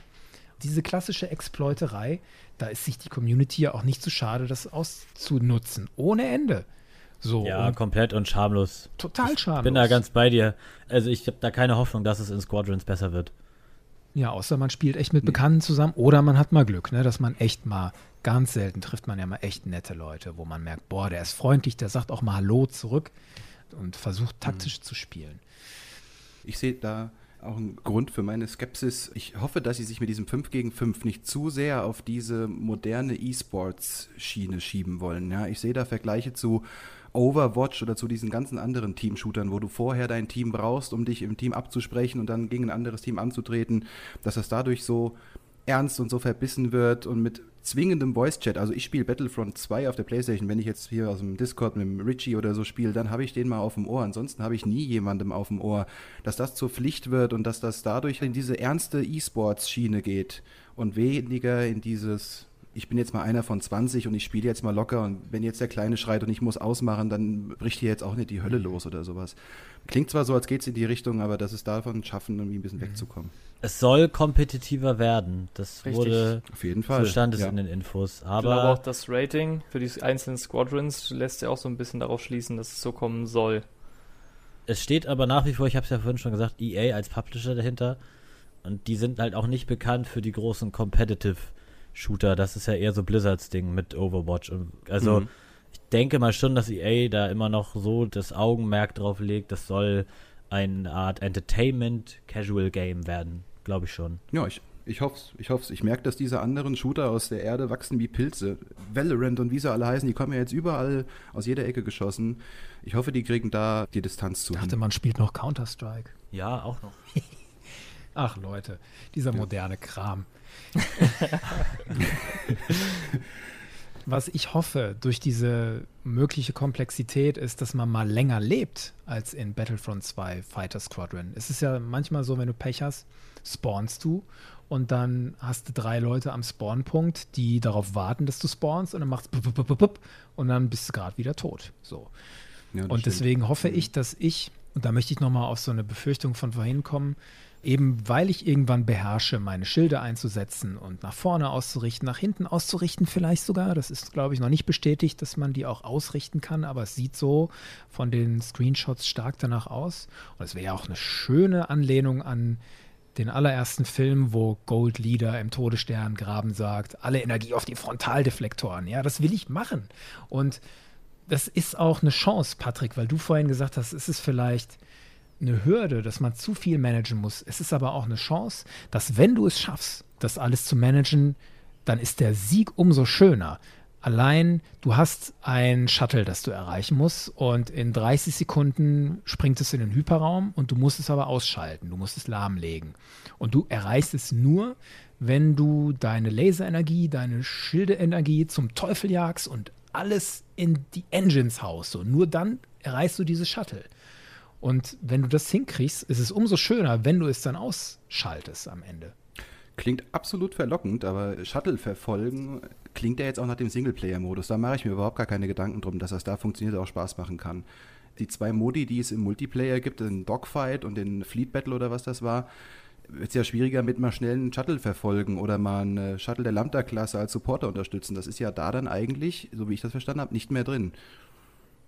Diese klassische Exploiterei, da ist sich die Community ja auch nicht zu schade, das auszunutzen. Ohne Ende. So, Ja, komplett und schamlos. total schamlos. Ich bin da ganz bei dir. Also ich habe da keine Hoffnung, dass es in Squadrons besser wird. Ja, außer man spielt echt mit Bekannten zusammen oder man hat mal Glück, ne, dass man echt mal, ganz selten trifft man ja mal echt nette Leute, wo man merkt, boah, der ist freundlich, der sagt auch mal Hallo zurück und versucht taktisch zu spielen. Ich sehe da auch einen Grund für meine Skepsis. Ich hoffe, dass sie sich mit diesem 5 gegen 5 nicht zu sehr auf diese moderne E-Sports-Schiene schieben wollen. Ja, ich sehe da Vergleiche zu Overwatch oder zu diesen ganzen anderen Team-Shootern, wo du vorher dein Team brauchst, um dich im Team abzusprechen und dann gegen ein anderes Team anzutreten, dass das dadurch so ernst und so verbissen wird und mit zwingendem Voice-Chat. Also ich spiele Battlefront 2 auf der Playstation. Wenn ich jetzt hier aus dem Discord mit dem Richie oder so spiele, dann habe ich den mal auf dem Ohr. Ansonsten habe ich nie jemandem auf dem Ohr. Dass das zur Pflicht wird und dass das dadurch in diese ernste E-Sports-Schiene geht und weniger in dieses ich bin jetzt mal einer von 20 und ich spiele jetzt mal locker und wenn jetzt der Kleine schreit und ich muss ausmachen, dann bricht hier jetzt auch nicht die Hölle los oder sowas. Klingt zwar so, als geht es in die Richtung, aber das ist davon schaffen, irgendwie ein bisschen wegzukommen. Es soll kompetitiver werden. Das Richtig. wurde Auf jeden Fall. so stand es ja. in den Infos. Ich glaube Aber auch, das Rating für die einzelnen Squadrons lässt ja auch so ein bisschen darauf schließen, dass es so kommen soll. es steht aber nach wie vor, ich habe es ja vorhin schon gesagt, EA als Publisher dahinter. Und die sind halt auch nicht bekannt für die großen Competitive Shooter. Das ist ja eher so Blizzards Ding mit Overwatch. Und also Mhm. Ich denke mal schon, dass EA da immer noch so das Augenmerk drauf legt. Das soll eine Art Entertainment Casual Game werden, glaube ich schon. Ja, ich, ich hoffe es. Ich, hoff's. ich merke, dass diese anderen Shooter aus der Erde wachsen wie Pilze. Valorant und wie sie alle heißen, die kommen ja jetzt überall aus jeder Ecke geschossen. Ich hoffe, die kriegen da die Distanz zu. Ich dachte, man spielt noch Counter-Strike. Ja, auch noch. Ach Leute, dieser moderne Kram. Was ich hoffe durch diese mögliche Komplexität ist, dass man mal länger lebt als in Battlefront 2 Fighter Squadron. Es ist ja manchmal so, wenn du Pech hast, spawnst du und dann hast du drei Leute am Spawnpunkt, die darauf warten, dass du spawnst und dann machst bup, und dann bist du gerade wieder tot. So. Ja, Und stimmt. deswegen hoffe ich, dass ich, und da möchte ich nochmal auf so eine Befürchtung von vorhin kommen, eben weil ich irgendwann beherrsche, meine Schilde einzusetzen und nach vorne auszurichten, nach hinten auszurichten vielleicht sogar. Das ist, glaube ich, noch nicht bestätigt, dass man die auch ausrichten kann, aber es sieht so von den Screenshots stark danach aus. Und es wäre ja auch eine schöne Anlehnung an den allerersten Film, wo Gold Leader im Todesstern graben sagt, alle Energie auf die Frontaldeflektoren. Ja, das will ich machen. Und das ist auch eine Chance, Patrick, weil du vorhin gesagt hast, es ist vielleicht eine Hürde, dass man zu viel managen muss. Es ist aber auch eine Chance, dass wenn du es schaffst, das alles zu managen, dann ist der Sieg umso schöner. Allein du hast ein Shuttle, das du erreichen musst und in 30 Sekunden springt es in den Hyperraum und du musst es aber ausschalten, du musst es lahmlegen. Und du erreichst es nur, wenn du deine Laserenergie, deine Schildeenergie zum Teufel jagst und alles in die Engines haust. So, nur dann erreichst du dieses Shuttle. Und wenn du das hinkriegst, ist es umso schöner, wenn du es dann ausschaltest am Ende. Klingt absolut verlockend, aber Shuttle verfolgen klingt ja jetzt auch nach dem Singleplayer-Modus. Da mache ich mir überhaupt gar keine Gedanken drum, dass das da funktioniert und auch Spaß machen kann. Die zwei Modi, die es im Multiplayer gibt, den Dogfight und den Fleet Battle oder was das war, wird es ja schwieriger mit mal schnell einen Shuttle verfolgen oder mal einen Shuttle der Lambda-Klasse als Supporter unterstützen. Das ist ja da dann eigentlich, so wie ich das verstanden habe, nicht mehr drin.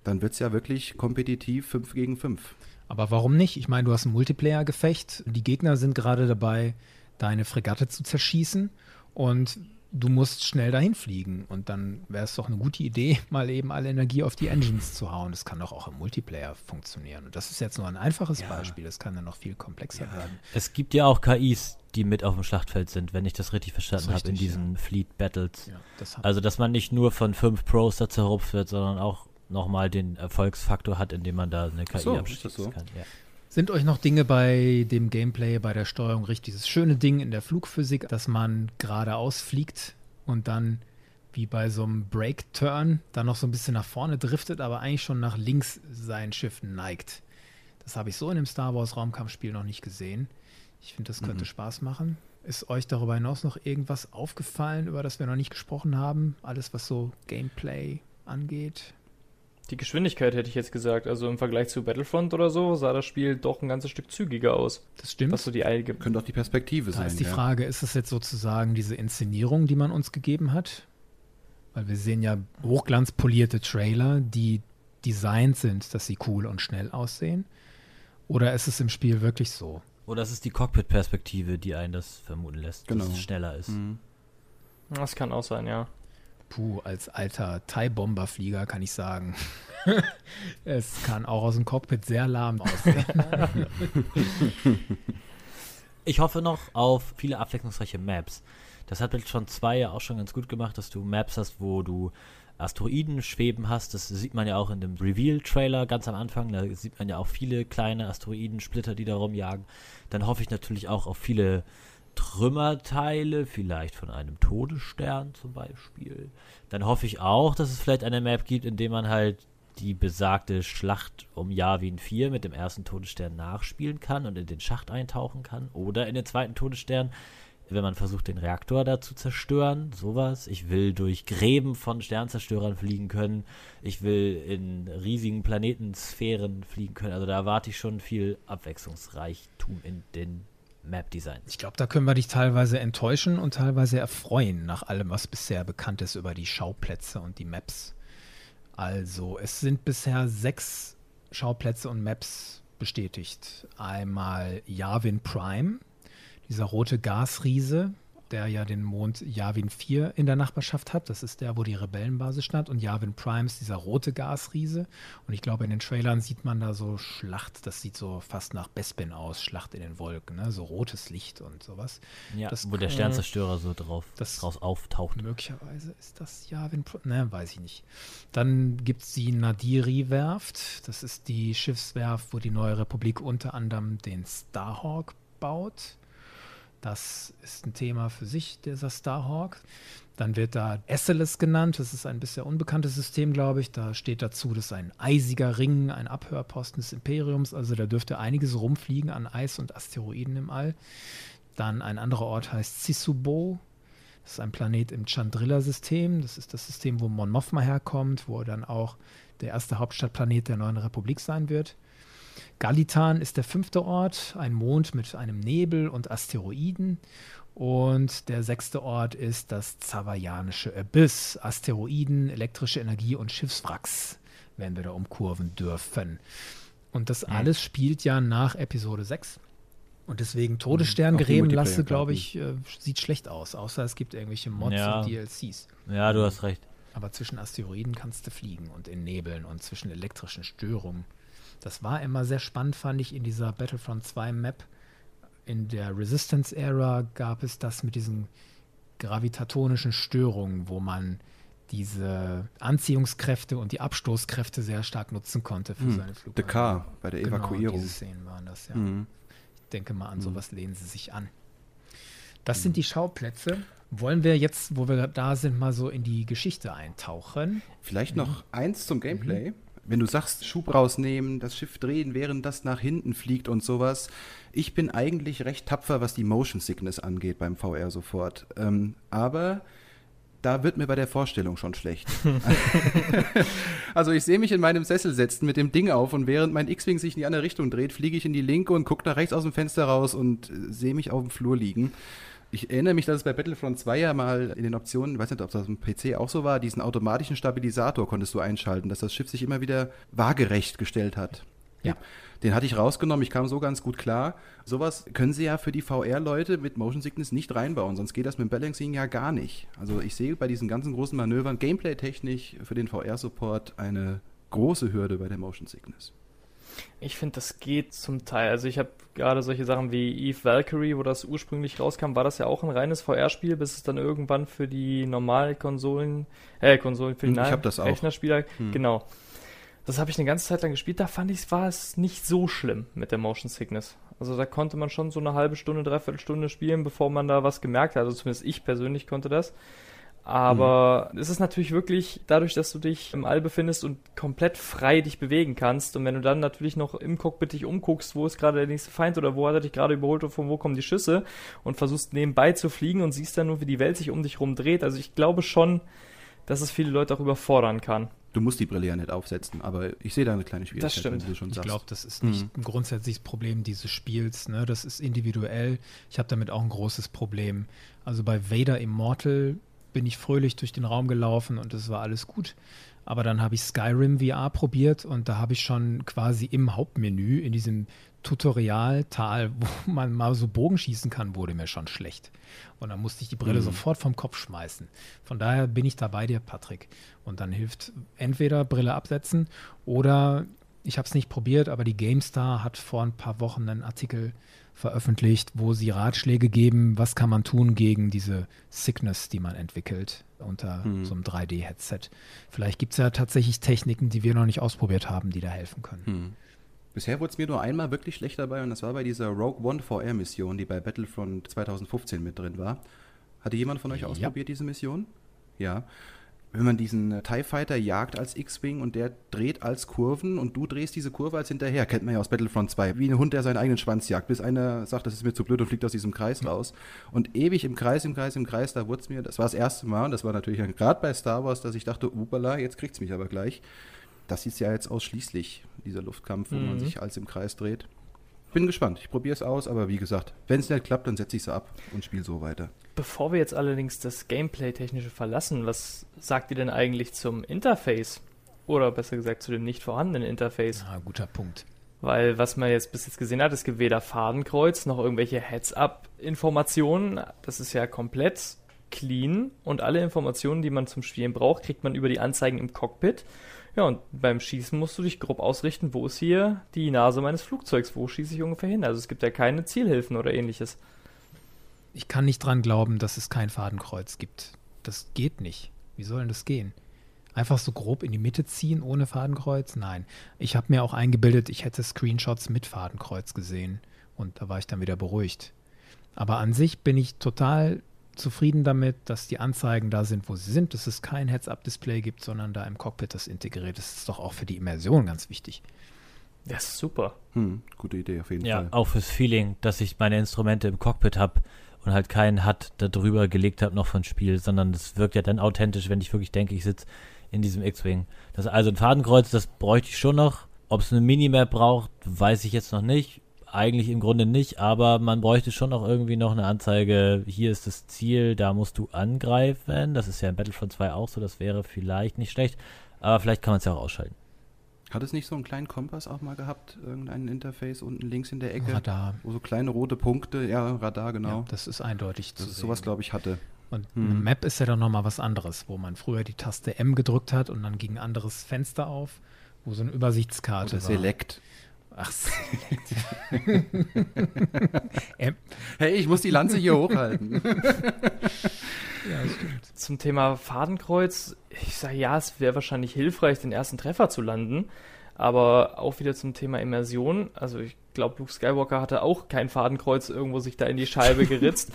Dann wird es ja wirklich kompetitiv 5 gegen 5. Aber warum nicht? Ich meine, du hast ein Multiplayer-Gefecht. Die Gegner sind gerade dabei, deine Fregatte zu zerschießen. Und du musst schnell dahin fliegen. Und dann wäre es doch eine gute Idee, mal eben alle Energie auf die Engines zu hauen. Das kann doch auch im Multiplayer funktionieren. Und das ist jetzt nur ein einfaches Ja. Beispiel. Das kann dann noch viel komplexer werden. Es gibt ja auch KIs, die mit auf dem Schlachtfeld sind, wenn ich das richtig verstanden habe, in diesen Fleet Battles. Ja, das Also, dass man nicht nur von fünf Pros da zerrupft wird, sondern auch nochmal den Erfolgsfaktor hat, indem man da eine KI so, abschließen so? kann. Ja. Sind euch noch Dinge bei dem Gameplay, bei der Steuerung richtig? Dieses schöne Ding in der Flugphysik, dass man geradeaus fliegt und dann wie bei so einem Break-Turn dann noch so ein bisschen nach vorne driftet, aber eigentlich schon nach links sein Schiff neigt. Das habe ich so in dem Star Wars Raumkampfspiel noch nicht gesehen. Ich finde, das könnte mhm. Spaß machen. Ist euch darüber hinaus noch irgendwas aufgefallen, über das wir noch nicht gesprochen haben? Alles, was so Gameplay angeht? Die Geschwindigkeit hätte ich jetzt gesagt. Also im Vergleich zu Battlefront oder so sah das Spiel doch ein ganzes Stück zügiger aus. Das stimmt. Was so die eilige Könnte auch die Perspektive da sein. Da ist die ja. Frage, ist es jetzt sozusagen diese Inszenierung, die man uns gegeben hat? Weil wir sehen ja hochglanzpolierte Trailer, die designt sind, dass sie cool und schnell aussehen. Oder ist es im Spiel wirklich so? Oder es ist die Cockpit-Perspektive, die einen das vermuten lässt, genau. dass es schneller ist. Mhm. Das kann auch sein, ja. Puh, als alter Thai-Bomberflieger kann ich sagen, es kann auch aus dem Cockpit sehr lahm aussehen. ich hoffe noch auf viele abwechslungsreiche Maps. Das hat schon 2 ja auch schon ganz gut gemacht, dass du Maps hast, wo du Asteroiden schweben hast. Das sieht man ja auch in dem Reveal-Trailer ganz am Anfang. Da sieht man ja auch viele kleine Asteroidensplitter, die da rumjagen. Dann hoffe ich natürlich auch auf viele Trümmerteile, vielleicht von einem Todesstern zum Beispiel. Dann hoffe ich auch, dass es vielleicht eine Map gibt, in der man halt die besagte Schlacht um Yavin 4 mit dem ersten Todesstern nachspielen kann und in den Schacht eintauchen kann. Oder in den zweiten Todesstern wenn man versucht, den Reaktor da zu zerstören, sowas. Ich will durch Gräben von Sternzerstörern fliegen können. Ich will in riesigen Planetensphären fliegen können. Also da erwarte ich schon viel Abwechslungsreichtum in den Map-Designs. Ich glaube, da können wir dich teilweise enttäuschen und teilweise erfreuen nach allem, was bisher bekannt ist über die Schauplätze und die Maps. Also, es sind bisher sechs Schauplätze und Maps bestätigt. Einmal Yavin Prime, dieser rote Gasriese, der ja den Mond Yavin 4 in der Nachbarschaft hat. Das ist der, wo die Rebellenbasis stand. Und Yavin Prime ist dieser rote Gasriese. Und ich glaube, in den Trailern sieht man da so Schlacht. Das sieht so fast nach Bespin aus. Schlacht in den Wolken. Ne? So rotes Licht und sowas. Ja, das, wo der Sternzerstörer so drauf das draus auftaucht. Möglicherweise ist das Yavin Prime. Ne, weiß ich nicht. Dann gibt es die Nadiri-Werft. Das ist die Schiffswerft, wo die Neue Republik unter anderem den Starhawk baut. Das ist ein Thema für sich, dieser Starhawk. Dann wird da Esseles genannt. Das ist ein bisher unbekanntes System, glaube ich. Da steht dazu, das ist ein eisiger Ring, ein Abhörposten des Imperiums. Also da dürfte einiges rumfliegen an Eis und Asteroiden im All. Dann ein anderer Ort heißt Sisubo. Das ist ein Planet im Chandrilla-System. Das ist das System, wo Mon Mothma herkommt, wo dann auch der erste Hauptstadtplanet der neuen Republik sein wird. Galitan ist der fünfte Ort, ein Mond mit einem Nebel und Asteroiden. Und der sechste Ort ist das Zawaianische Abyss. Asteroiden, elektrische Energie und Schiffswracks werden wir da umkurven dürfen. Und das mhm. alles spielt ja nach Episode 6. Und deswegen Todesstern gereben lasse, glaube ich, äh, sieht schlecht aus. Außer es gibt irgendwelche Mods ja. und DLCs. Ja, du hast recht. Aber zwischen Asteroiden kannst du fliegen und in Nebeln und zwischen elektrischen Störungen. Das war immer sehr spannend, fand ich, in dieser Battlefront 2 Map. In der Resistance-Ära gab es das mit diesen gravitatonischen Störungen, wo man diese Anziehungskräfte und die Abstoßkräfte sehr stark nutzen konnte für hm. seine Flugzeuge. Car bei der genau, Evakuierung. Diese Szenen waren das, ja. Hm. Ich denke mal, an hm. sowas lehnen sie sich an. Das sind hm. die Schauplätze. Wollen wir jetzt, wo wir da sind, mal so in die Geschichte eintauchen? Vielleicht noch eins zum Gameplay. Wenn du sagst, Schub rausnehmen, das Schiff drehen, während das nach hinten fliegt und sowas. Ich bin eigentlich recht tapfer, was die Motion Sickness angeht beim VR sofort. Ähm, aber da wird mir bei der Vorstellung schon schlecht. also ich sehe mich in meinem Sessel setzen mit dem Ding auf und während mein X-Wing sich in die andere Richtung dreht, fliege ich in die linke und gucke nach rechts aus dem Fenster raus und äh, sehe mich auf dem Flur liegen. Ich erinnere mich, dass es bei Battlefront 2 ja mal in den Optionen, ich weiß nicht, ob das auf dem PC auch so war, diesen automatischen Stabilisator konntest du einschalten, dass das Schiff sich immer wieder waagerecht gestellt hat. Ja. Den hatte ich rausgenommen, ich kam so ganz gut klar. Sowas können sie ja für die VR-Leute mit Motion Sickness nicht reinbauen, sonst geht das mit Balancing ja gar nicht. Also ich sehe bei diesen ganzen großen Manövern gameplay-technisch für den VR-Support eine große Hürde bei der Motion Sickness. Ich finde, das geht zum Teil. Also ich habe gerade solche Sachen wie Eve Valkyrie, wo das ursprünglich rauskam, war das ja auch ein reines VR-Spiel, bis es dann irgendwann für die normalen Konsolen, äh, Konsolen, für die Rechnerspieler, hm. genau. Das habe ich eine ganze Zeit lang gespielt, da fand ich, war es nicht so schlimm mit der Motion Sickness. Also da konnte man schon so eine halbe Stunde, dreiviertel Stunde spielen, bevor man da was gemerkt hat. Also zumindest ich persönlich konnte das. Aber mhm. es ist natürlich wirklich dadurch, dass du dich im All befindest und komplett frei dich bewegen kannst. Und wenn du dann natürlich noch im Cockpit dich umguckst, wo ist gerade der nächste Feind oder wo hat er dich gerade überholt und von wo kommen die Schüsse und versuchst nebenbei zu fliegen und siehst dann nur, wie die Welt sich um dich rum dreht. Also ich glaube schon, dass es viele Leute auch überfordern kann. Du musst die Brille ja nicht aufsetzen, aber ich sehe da eine kleine Schwierigkeit, das stimmt. wenn du schon ich sagst. Ich glaube, das ist nicht mhm. ein grundsätzliches Problem dieses Spiels. Ne? Das ist individuell. Ich habe damit auch ein großes Problem. Also bei Vader Immortal bin ich fröhlich durch den Raum gelaufen und es war alles gut. Aber dann habe ich Skyrim VR probiert und da habe ich schon quasi im Hauptmenü in diesem Tutorialtal, wo man mal so Bogen schießen kann, wurde mir schon schlecht. Und dann musste ich die Brille mhm. sofort vom Kopf schmeißen. Von daher bin ich da bei dir, Patrick. Und dann hilft entweder Brille absetzen oder ich habe es nicht probiert, aber die GameStar hat vor ein paar Wochen einen Artikel veröffentlicht, wo sie Ratschläge geben, was kann man tun gegen diese Sickness, die man entwickelt unter hm. so einem 3D-Headset. Vielleicht gibt es ja tatsächlich Techniken, die wir noch nicht ausprobiert haben, die da helfen können. Hm. Bisher wurde es mir nur einmal wirklich schlecht dabei und das war bei dieser Rogue One VR-Mission, die bei Battlefront 2015 mit drin war. Hatte jemand von euch ja. ausprobiert, diese Mission? Ja wenn man diesen äh, TIE Fighter jagt als X-Wing und der dreht als Kurven und du drehst diese Kurve als hinterher, kennt man ja aus Battlefront 2, wie ein Hund, der seinen eigenen Schwanz jagt, bis einer sagt, das ist mir zu blöd und fliegt aus diesem Kreis raus. Und ewig im Kreis, im Kreis, im Kreis, da wurde es mir, das war das erste Mal und das war natürlich gerade bei Star Wars, dass ich dachte, upala, jetzt kriegt es mich aber gleich. Das ist ja jetzt ausschließlich dieser Luftkampf, wo mhm. man sich als im Kreis dreht bin gespannt. Ich probiere es aus, aber wie gesagt, wenn es nicht klappt, dann setze ich es ab und spiele so weiter. Bevor wir jetzt allerdings das Gameplay-Technische verlassen, was sagt ihr denn eigentlich zum Interface? Oder besser gesagt zu dem nicht vorhandenen Interface? Ah, guter Punkt. Weil was man jetzt bis jetzt gesehen hat, es gibt weder Fadenkreuz noch irgendwelche Heads-Up-Informationen. Das ist ja komplett clean und alle Informationen, die man zum Spielen braucht, kriegt man über die Anzeigen im Cockpit. Ja, und beim Schießen musst du dich grob ausrichten, wo ist hier die Nase meines Flugzeugs, wo schieße ich ungefähr hin. Also es gibt ja keine Zielhilfen oder ähnliches. Ich kann nicht dran glauben, dass es kein Fadenkreuz gibt. Das geht nicht. Wie soll denn das gehen? Einfach so grob in die Mitte ziehen ohne Fadenkreuz? Nein. Ich habe mir auch eingebildet, ich hätte Screenshots mit Fadenkreuz gesehen. Und da war ich dann wieder beruhigt. Aber an sich bin ich total zufrieden damit, dass die Anzeigen da sind, wo sie sind, dass es kein Heads-Up-Display gibt, sondern da im Cockpit das integriert ist. Das ist doch auch für die Immersion ganz wichtig. Das ist super. Hm, gute Idee auf jeden ja, Fall. Ja, auch fürs Feeling, dass ich meine Instrumente im Cockpit habe und halt keinen hat da drüber gelegt habe noch von Spiel, sondern das wirkt ja dann authentisch, wenn ich wirklich denke, ich sitze in diesem X-Wing. Das also ein Fadenkreuz, das bräuchte ich schon noch. Ob es eine Minimap braucht, weiß ich jetzt noch nicht eigentlich im Grunde nicht, aber man bräuchte schon auch irgendwie noch eine Anzeige, hier ist das Ziel, da musst du angreifen. Das ist ja in Battlefront 2 auch so, das wäre vielleicht nicht schlecht, aber vielleicht kann man es ja auch ausschalten. Hat es nicht so einen kleinen Kompass auch mal gehabt, irgendein Interface unten links in der Ecke? Radar. Wo so kleine rote Punkte, ja, Radar, genau. Ja, das ist eindeutig zu das sowas, glaube ich, hatte. Und hm. eine Map ist ja dann nochmal was anderes, wo man früher die Taste M gedrückt hat und dann ging ein anderes Fenster auf, wo so eine Übersichtskarte Oder war. Select. Ach, hey, ich muss die Lanze hier hochhalten. ja, stimmt. Zum Thema Fadenkreuz, ich sage ja, es wäre wahrscheinlich hilfreich, den ersten Treffer zu landen. Aber auch wieder zum Thema Immersion. Also ich glaube, Luke Skywalker hatte auch kein Fadenkreuz irgendwo sich da in die Scheibe geritzt.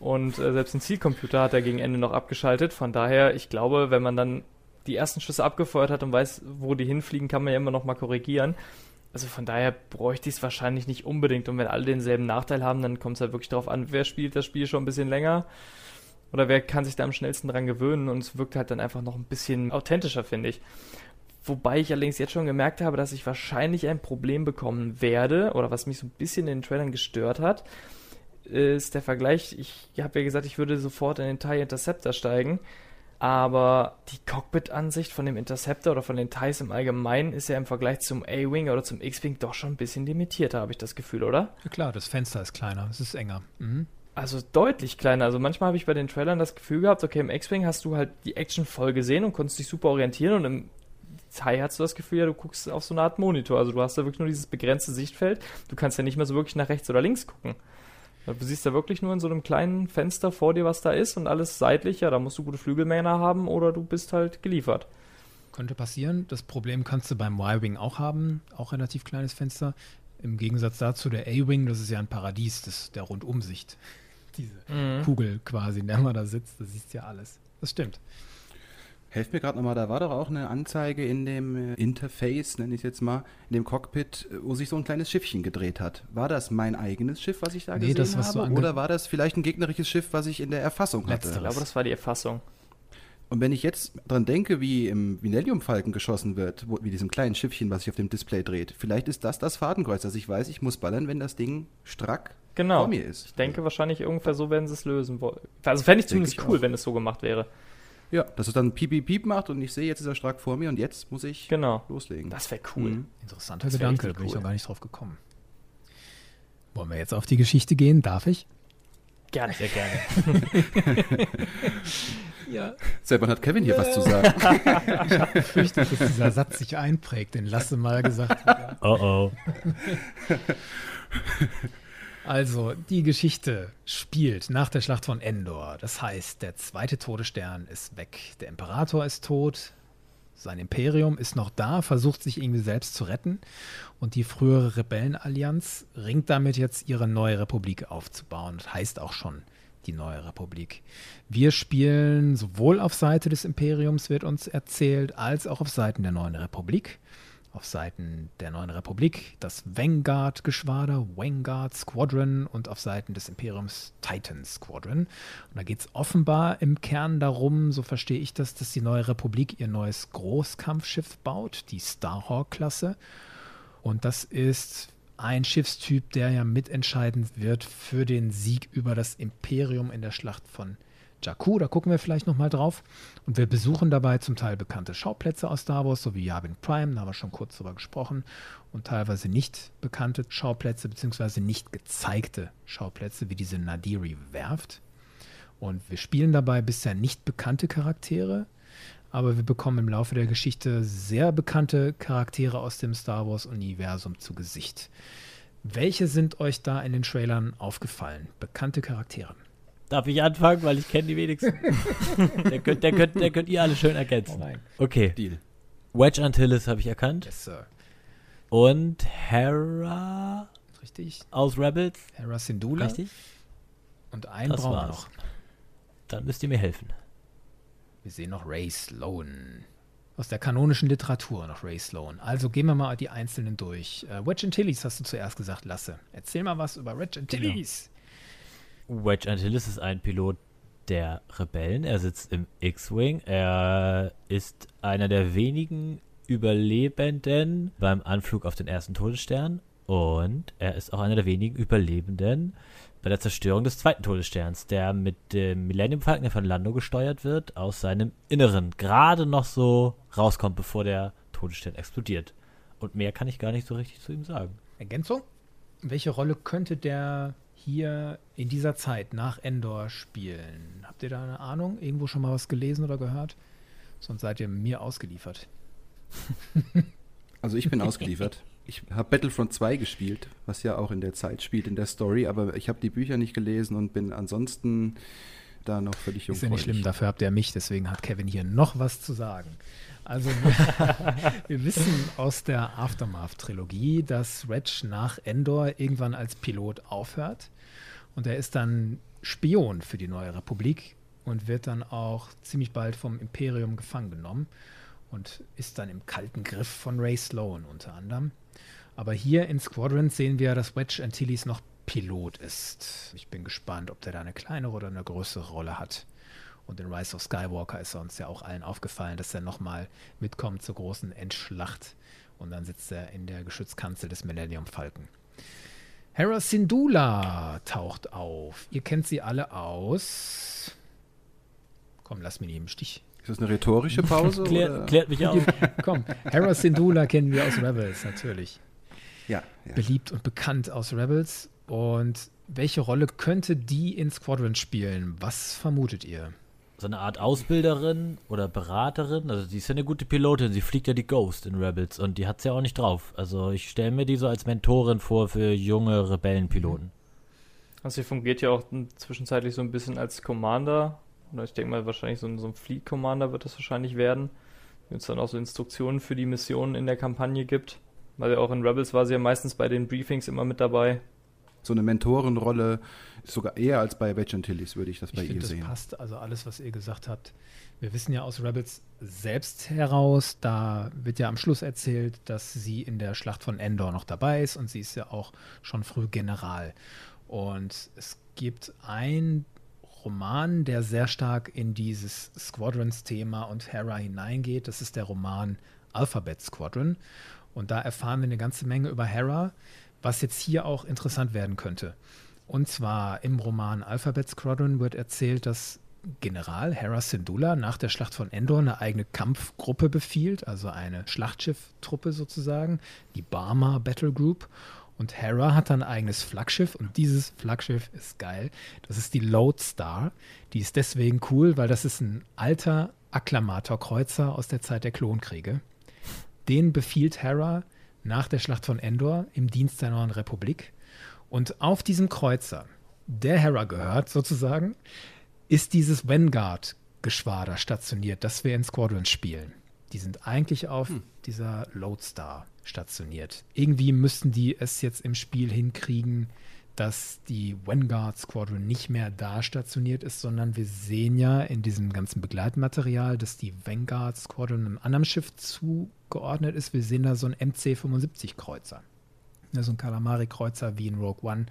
Und äh, selbst ein Zielcomputer hat er gegen Ende noch abgeschaltet. Von daher, ich glaube, wenn man dann die ersten Schüsse abgefeuert hat und weiß, wo die hinfliegen, kann man ja immer noch mal korrigieren. Also von daher bräuchte ich es wahrscheinlich nicht unbedingt. Und wenn alle denselben Nachteil haben, dann kommt es halt wirklich darauf an, wer spielt das Spiel schon ein bisschen länger oder wer kann sich da am schnellsten dran gewöhnen und es wirkt halt dann einfach noch ein bisschen authentischer, finde ich. Wobei ich allerdings jetzt schon gemerkt habe, dass ich wahrscheinlich ein Problem bekommen werde oder was mich so ein bisschen in den Trailern gestört hat, ist der Vergleich. Ich habe ja gesagt, ich würde sofort in den TIE Interceptor steigen aber die Cockpit-Ansicht von dem Interceptor oder von den TIEs im Allgemeinen ist ja im Vergleich zum A-Wing oder zum X-Wing doch schon ein bisschen limitierter, habe ich das Gefühl, oder? Ja klar, das Fenster ist kleiner, es ist enger. Mhm. Also deutlich kleiner. Also manchmal habe ich bei den Trailern das Gefühl gehabt, okay, im X-Wing hast du halt die Action voll gesehen und konntest dich super orientieren und im TIE hast du das Gefühl, ja, du guckst auf so eine Art Monitor. Also du hast da wirklich nur dieses begrenzte Sichtfeld. Du kannst ja nicht mehr so wirklich nach rechts oder links gucken. Du siehst ja wirklich nur in so einem kleinen Fenster vor dir, was da ist und alles seitlich, ja, da musst du gute Flügelmänner haben oder du bist halt geliefert. Könnte passieren. Das Problem kannst du beim Y-Wing auch haben. Auch relativ kleines Fenster. Im Gegensatz dazu der A-Wing, das ist ja ein Paradies, das der Rundumsicht. Diese Mhm. Kugel quasi, in der man da sitzt, da siehst du ja alles. Das stimmt. Helft mir gerade nochmal, da war doch auch eine Anzeige in dem äh, Interface, nenne ich es jetzt mal, in dem Cockpit, äh, wo sich so ein kleines Schiffchen gedreht hat. War das mein eigenes Schiff, was ich da Nee, gesehen das, was habe? Oder war das vielleicht ein gegnerisches Schiff, was ich in der Erfassung hatte? Ich glaube, das war die Erfassung. Und wenn ich jetzt dran denke, wie im Vinellium-Falken geschossen wird, wo, wie diesem kleinen Schiffchen, was sich auf dem Display dreht, vielleicht ist das das Fadenkreuz, dass ich weiß, ich muss ballern, wenn das Ding strack Genau. vor mir ist. Ich denke wahrscheinlich ungefähr so werden sie es lösen wollen. Also fände ich zumindest ich cool, auch. wenn es so gemacht wäre. Ja, dass es dann piep, piep, piep macht und ich sehe, jetzt ist er stark vor mir und jetzt muss ich Genau. loslegen. Das wäre cool. Mhm. Interessanter Das Gedanke, da bin ich noch gar nicht drauf gekommen. Wollen wir jetzt auf die Geschichte gehen? Darf ich? Gerne. Sehr gerne. Ja. Selber hat Kevin hier was zu sagen. Ich habe befürchtet, dass dieser Satz sich einprägt, den Lasse mal gesagt hat. Oh oh. Also, die Geschichte spielt nach der Schlacht von Endor. Das heißt, der zweite Todesstern ist weg. Der Imperator ist tot. Sein Imperium ist noch da, versucht sich irgendwie selbst zu retten. Und die frühere Rebellenallianz ringt damit jetzt ihre neue Republik aufzubauen. Das heißt auch schon die neue Republik. Wir spielen sowohl auf Seite des Imperiums, wird uns erzählt, als auch auf Seiten der neuen Republik auf Seiten der neuen Republik das Vanguard-Geschwader, Vanguard Squadron und auf Seiten des Imperiums Titan Squadron. Und da geht es offenbar im Kern darum, so verstehe ich das, dass die neue Republik ihr neues Großkampfschiff baut, die Starhawk-Klasse. Und das ist ein Schiffstyp, der ja mitentscheidend wird für den Sieg über das Imperium in der Schlacht von Jakku. Da gucken wir vielleicht nochmal drauf. Und wir besuchen dabei zum Teil bekannte Schauplätze aus Star Wars, so wie Yavin Prime, da haben wir schon kurz drüber gesprochen. Und teilweise nicht bekannte Schauplätze, beziehungsweise nicht gezeigte Schauplätze, wie diese Nadiri-Werft. Und wir spielen dabei bisher nicht bekannte Charaktere, aber wir bekommen im Laufe der Geschichte sehr bekannte Charaktere aus dem Star Wars-Universum zu Gesicht. Welche sind euch da in den Trailern aufgefallen? Bekannte Charaktere. Darf ich anfangen, weil ich kenne die wenigsten? der, könnt, der, könnt, der könnt ihr alle schön ergänzen. rein. Okay, Deal. Wedge Antilles habe ich erkannt. Yes, Sir. Und Hera Richtig. aus Rebels. Hera Syndulla. Richtig? Und einen Das brauchen wir noch. Dann müsst ihr mir helfen. Wir sehen noch Ray Sloan. Aus der kanonischen Literatur noch Ray Sloan. Also gehen wir mal die einzelnen durch. Äh, Wedge Antilles hast du zuerst gesagt, Lasse. Erzähl mal was über Wedge Antilles. Wedge Antilles ist ein Pilot der Rebellen. Er sitzt im X-Wing. Er ist einer der wenigen Überlebenden beim Anflug auf den ersten Todesstern. Und er ist auch einer der wenigen Überlebenden bei der Zerstörung des zweiten Todessterns, der mit dem Millennium Falcon, von Lando gesteuert wird, aus seinem Inneren gerade noch so rauskommt, bevor der Todesstern explodiert. Und mehr kann ich gar nicht so richtig zu ihm sagen. Ergänzung? Welche Rolle könnte der hier in dieser Zeit nach Endor spielen? Habt ihr da eine Ahnung? Irgendwo schon mal was gelesen oder gehört? Sonst seid ihr mir ausgeliefert. Also ich bin ausgeliefert. Ich habe Battlefront 2 gespielt, was ja auch in der Zeit spielt, in der Story, aber ich habe die Bücher nicht gelesen und bin ansonsten da noch völlig Ist ja nicht schlimm, dafür habt ihr mich, deswegen hat Kevin hier noch was zu sagen. Also wir, wir wissen aus der Aftermath-Trilogie, dass Reg nach Endor irgendwann als Pilot aufhört und er ist dann Spion für die neue Republik und wird dann auch ziemlich bald vom Imperium gefangen genommen und ist dann im kalten Griff von Ray Sloan unter anderem. Aber hier in Squadron sehen wir, dass Wedge Antilles noch Pilot ist. Ich bin gespannt, ob der da eine kleinere oder eine größere Rolle hat. Und in Rise of Skywalker ist er uns ja auch allen aufgefallen, dass er nochmal mitkommt zur großen Endschlacht. Und dann sitzt er in der Geschützkanzel des Millennium Falcon. Hera Syndulla taucht auf. Ihr kennt sie alle aus. Komm, lass mich nicht im Stich. Ist das eine rhethorische Pause? Klär, oder? klärt mich auf. Komm, Hera Syndulla kennen wir aus Rebels natürlich. Ja, ja. beliebt und bekannt aus Rebels. Und welche Rolle könnte die in Squadron spielen? Was vermutet ihr? so eine Art Ausbilderin oder Beraterin. Also die ist ja eine gute Pilotin. Sie fliegt ja die Ghost in Rebels und die hat's ja auch nicht drauf. Also ich stelle mir die so als Mentorin vor für junge Rebellenpiloten. Also sie fungiert ja auch zwischenzeitlich so ein bisschen als Commander. Oder ich denke mal, wahrscheinlich so ein, so ein Fleet Commander wird das wahrscheinlich werden. Wenn es dann auch so Instruktionen für die Missionen in der Kampagne gibt. Weil ja auch in Rebels war sie ja meistens bei den Briefings immer mit dabei. So eine Mentorenrolle sogar eher als bei Wedge Antilles würde ich das bei ich ihr find, sehen. Das passt, also alles, was ihr gesagt habt. Wir wissen ja aus Rebels selbst heraus, da wird ja am Schluss erzählt, dass sie in der Schlacht von Endor noch dabei ist und sie ist ja auch schon früh General. Und es gibt ein Roman, der sehr stark in dieses Squadrons-Thema und Hera hineingeht. Das ist der Roman Alphabet Squadron. Und da erfahren wir eine ganze Menge über Hera, was jetzt hier auch interessant werden könnte. Und zwar im Roman Alphabet Squadron wird erzählt, dass General Hera Syndulla nach der Schlacht von Endor eine eigene Kampfgruppe befiehlt, also eine Schlachtschifftruppe sozusagen, die Barma Battle Group. Und Hera hat dann ein eigenes Flaggschiff und dieses Flaggschiff ist geil. Das ist die Lodestar. Die ist deswegen cool, weil das ist ein alter Akklamator-Kreuzer aus der Zeit der Klonkriege. Den befiehlt Hera nach der Schlacht von Endor im Dienst der neuen Republik. Und auf diesem Kreuzer, der Hera gehört sozusagen, ist dieses Vanguard-Geschwader stationiert, das wir in Squadrons spielen. Die sind eigentlich auf hm. dieser Lodestar stationiert. Irgendwie müssten die es jetzt im Spiel hinkriegen, dass die Vanguard Squadron nicht mehr da stationiert ist, sondern wir sehen ja in diesem ganzen Begleitmaterial, dass die Vanguard Squadron einem anderen Schiff zugeordnet ist. Wir sehen da so ein MC-75-Kreuzer. So ein Kalamari-Kreuzer wie in Rogue One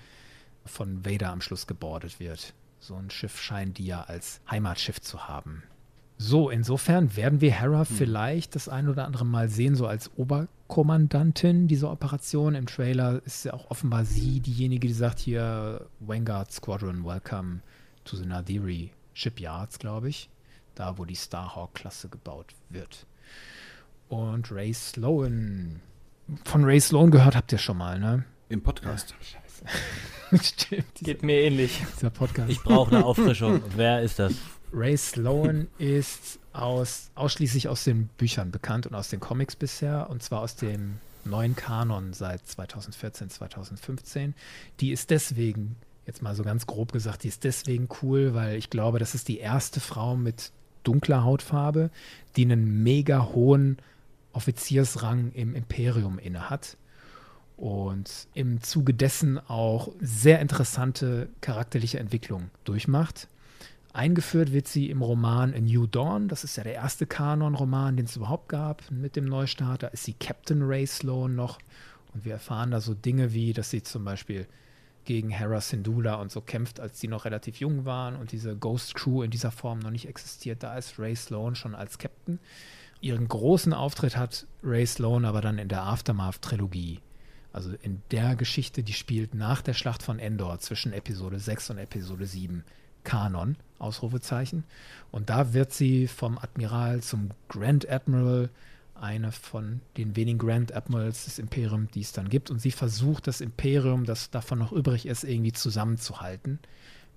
von Vader am Schluss gebordet wird. So ein Schiff scheint die ja als Heimatschiff zu haben. So, insofern werden wir Hera hm. vielleicht das ein oder andere Mal sehen, so als Oberkommandantin dieser Operation. Im Trailer ist ja auch offenbar sie diejenige, die sagt hier, Vanguard Squadron, welcome to the Nadiri Shipyards, glaube ich. Da, wo die Starhawk-Klasse gebaut wird. Und Ray Sloan. Von Ray Sloan gehört habt ihr schon mal, ne? Im Podcast. Ja, scheiße. Stimmt. Geht mir ähnlich. Dieser Podcast. Ich brauche eine Auffrischung. Wer ist das? Ray Sloan ist aus, ausschließlich aus den Büchern bekannt und aus den Comics bisher, und zwar aus dem neuen Kanon seit 2014, 2015. Die ist deswegen, jetzt mal so ganz grob gesagt, die ist deswegen cool, weil ich glaube, das ist die erste Frau mit dunkler Hautfarbe, die einen mega hohen Offiziersrang im Imperium innehat und im Zuge dessen auch sehr interessante charakterliche Entwicklung durchmacht. Eingeführt wird sie im Roman A New Dawn. Das ist ja der erste Kanon-Roman, den es überhaupt gab mit dem Neustart. Da ist sie Captain Ray Sloan noch. Und wir erfahren da so Dinge wie, dass sie zum Beispiel gegen Hera Syndulla und so kämpft, als sie noch relativ jung waren und diese Ghost Crew in dieser Form noch nicht existiert. Da ist Ray Sloan schon als Captain. Ihren großen Auftritt hat Ray Sloan aber dann in der Aftermath-Trilogie. Also in der Geschichte, die spielt nach der Schlacht von Endor zwischen Episode 6 und Episode 7 Kanon, Ausrufezeichen. Und da wird sie vom Admiral zum Grand Admiral, eine von den wenigen Grand Admirals des Imperiums, die es dann gibt. Und sie versucht, das Imperium, das davon noch übrig ist, irgendwie zusammenzuhalten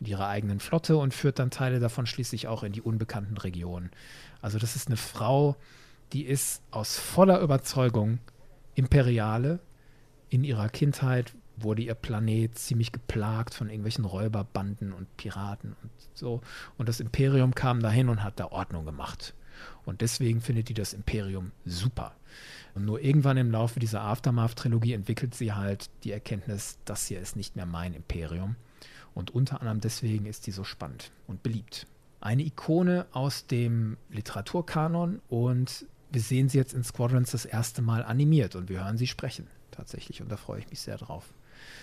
mit ihrer eigenen Flotte und führt dann Teile davon schließlich auch in die unbekannten Regionen. Also das ist eine Frau, die ist aus voller Überzeugung Imperiale. In ihrer Kindheit wurde ihr Planet ziemlich geplagt von irgendwelchen Räuberbanden und Piraten und so. Und das Imperium kam dahin und hat da Ordnung gemacht. Und deswegen findet die das Imperium super. Und nur irgendwann im Laufe dieser Aftermath-Trilogie entwickelt sie halt die Erkenntnis, das hier ist nicht mehr mein Imperium. Und unter anderem deswegen ist die so spannend und beliebt. Eine Ikone aus dem Literaturkanon und wir sehen sie jetzt in Squadrons das erste Mal animiert und wir hören sie sprechen tatsächlich und da freue ich mich sehr drauf.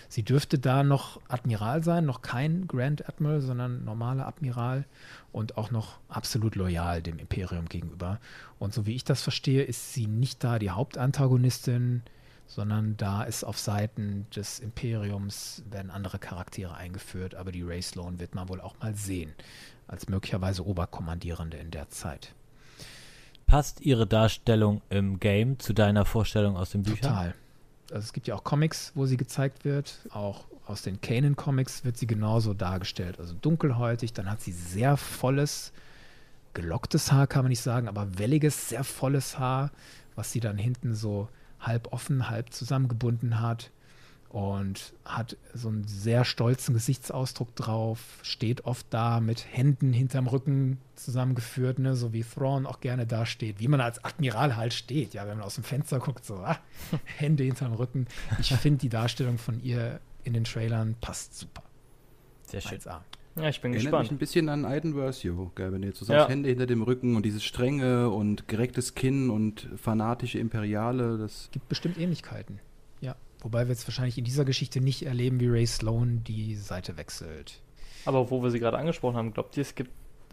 Sie dürfte da noch Admiral sein, noch kein Grand Admiral, sondern normaler Admiral und auch noch absolut loyal dem Imperium gegenüber. Und so wie ich das verstehe, ist sie nicht da die Hauptantagonistin, sondern da ist auf Seiten des Imperiums werden andere Charaktere eingeführt, aber die Ray Sloan wird man wohl auch mal sehen, als möglicherweise Oberkommandierende in der Zeit. Passt ihre Darstellung im Game zu deiner Vorstellung aus den Büchern? Total also es gibt ja auch Comics, wo sie gezeigt wird. Auch aus den Kanan-Comics wird sie genauso dargestellt. Also dunkelhäutig, dann hat sie sehr volles, gelocktes Haar, kann man nicht sagen, aber welliges, sehr volles Haar, was sie dann hinten so halb offen, halb zusammengebunden hat. Und hat so einen sehr stolzen Gesichtsausdruck drauf, steht oft da mit Händen hinterm Rücken zusammengeführt, ne, so wie Thrawn auch gerne da steht, wie man als Admiral halt steht, ja, wenn man aus dem Fenster guckt, so ah, Hände hinterm Rücken. Ich finde die Darstellung von ihr in den Trailern passt super. Sehr schön. 1A. Ja, ich bin Erinnert mich gespannt. ein bisschen an Aiden Versio, gell, wenn ihr zusammen Ja. Hände hinter dem Rücken und dieses strenge und gerecktes Kinn und fanatische Imperiale, das Gibt bestimmt Ähnlichkeiten. Ja. Wobei wir jetzt wahrscheinlich in dieser Geschichte nicht erleben, wie Ray Sloan die Seite wechselt. Aber wo wir sie gerade angesprochen haben, glaubt ihr, es gibt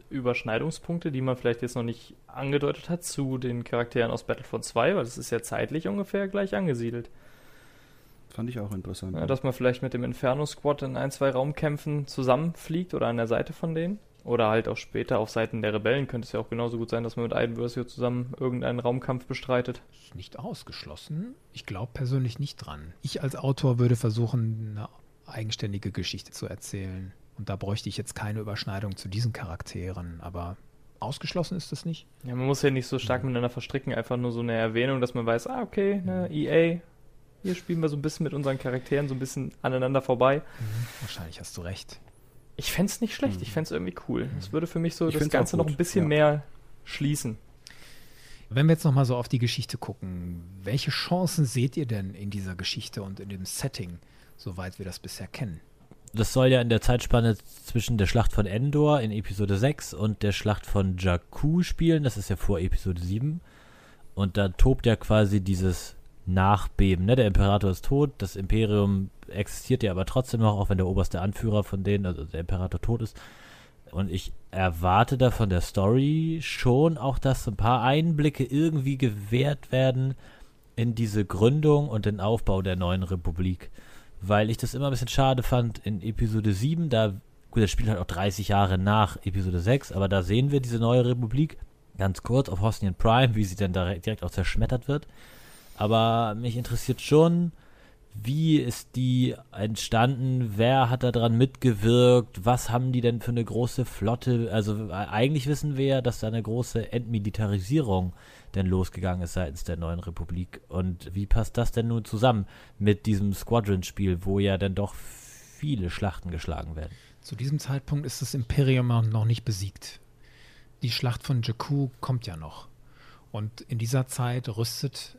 Überschneidungspunkte, die man vielleicht jetzt noch nicht angedeutet hat zu den Charakteren aus Battlefront 2, weil es ist ja zeitlich ungefähr gleich angesiedelt. fand ich auch interessant. Ja, dass man vielleicht mit dem Inferno Squad in ein, zwei Raumkämpfen zusammenfliegt oder an der Seite von denen. Oder halt auch später auf Seiten der Rebellen könnte es ja auch genauso gut sein, dass man mit Aiden Versio zusammen irgendeinen Raumkampf bestreitet. Ist nicht ausgeschlossen. Ich glaube persönlich nicht dran. Ich als Autor würde versuchen, eine eigenständige Geschichte zu erzählen. Und da bräuchte ich jetzt keine Überschneidung zu diesen Charakteren. Aber ausgeschlossen ist das nicht. Ja, man muss ja nicht so stark miteinander verstricken, einfach nur so eine Erwähnung, dass man weiß, ah, okay, ne, EA, hier spielen wir so ein bisschen mit unseren Charakteren so ein bisschen aneinander vorbei. Wahrscheinlich hast du recht. Ich fände es nicht schlecht, ich fände es irgendwie cool. Es würde für mich so Ich das Ganze noch ein bisschen ja. mehr schließen. Wenn wir jetzt nochmal so auf die Geschichte gucken, welche Chancen seht ihr denn in dieser Geschichte und in dem Setting, soweit wir das bisher kennen? Das soll ja in der Zeitspanne zwischen der Schlacht von Endor in Episode 6 und der Schlacht von Jakku spielen. Das ist ja vor Episode 7. Und da tobt ja quasi dieses Nachbeben. Ne? Der Imperator ist tot, das Imperium existiert ja aber trotzdem noch, auch wenn der oberste Anführer von denen, also der Imperator tot ist. Und ich erwarte da von der Story schon auch, dass ein paar Einblicke irgendwie gewährt werden in diese Gründung und den Aufbau der neuen Republik. Weil ich das immer ein bisschen schade fand in Episode 7, da, gut, das spielt halt auch 30 Jahre nach Episode 6, aber da sehen wir diese neue Republik ganz kurz auf Hosnian Prime, wie sie dann direkt, direkt auch zerschmettert wird. Aber mich interessiert schon, wie ist die entstanden? Wer hat daran mitgewirkt? Was haben die denn für eine große Flotte? Also äh, eigentlich wissen wir ja, dass da eine große Entmilitarisierung denn losgegangen ist seitens der neuen Republik. Und wie passt das denn nun zusammen mit diesem Squadron-Spiel, wo ja dann doch viele Schlachten geschlagen werden? Zu diesem Zeitpunkt ist das Imperium noch nicht besiegt. Die Schlacht von Jakku kommt ja noch. Und in dieser Zeit rüstet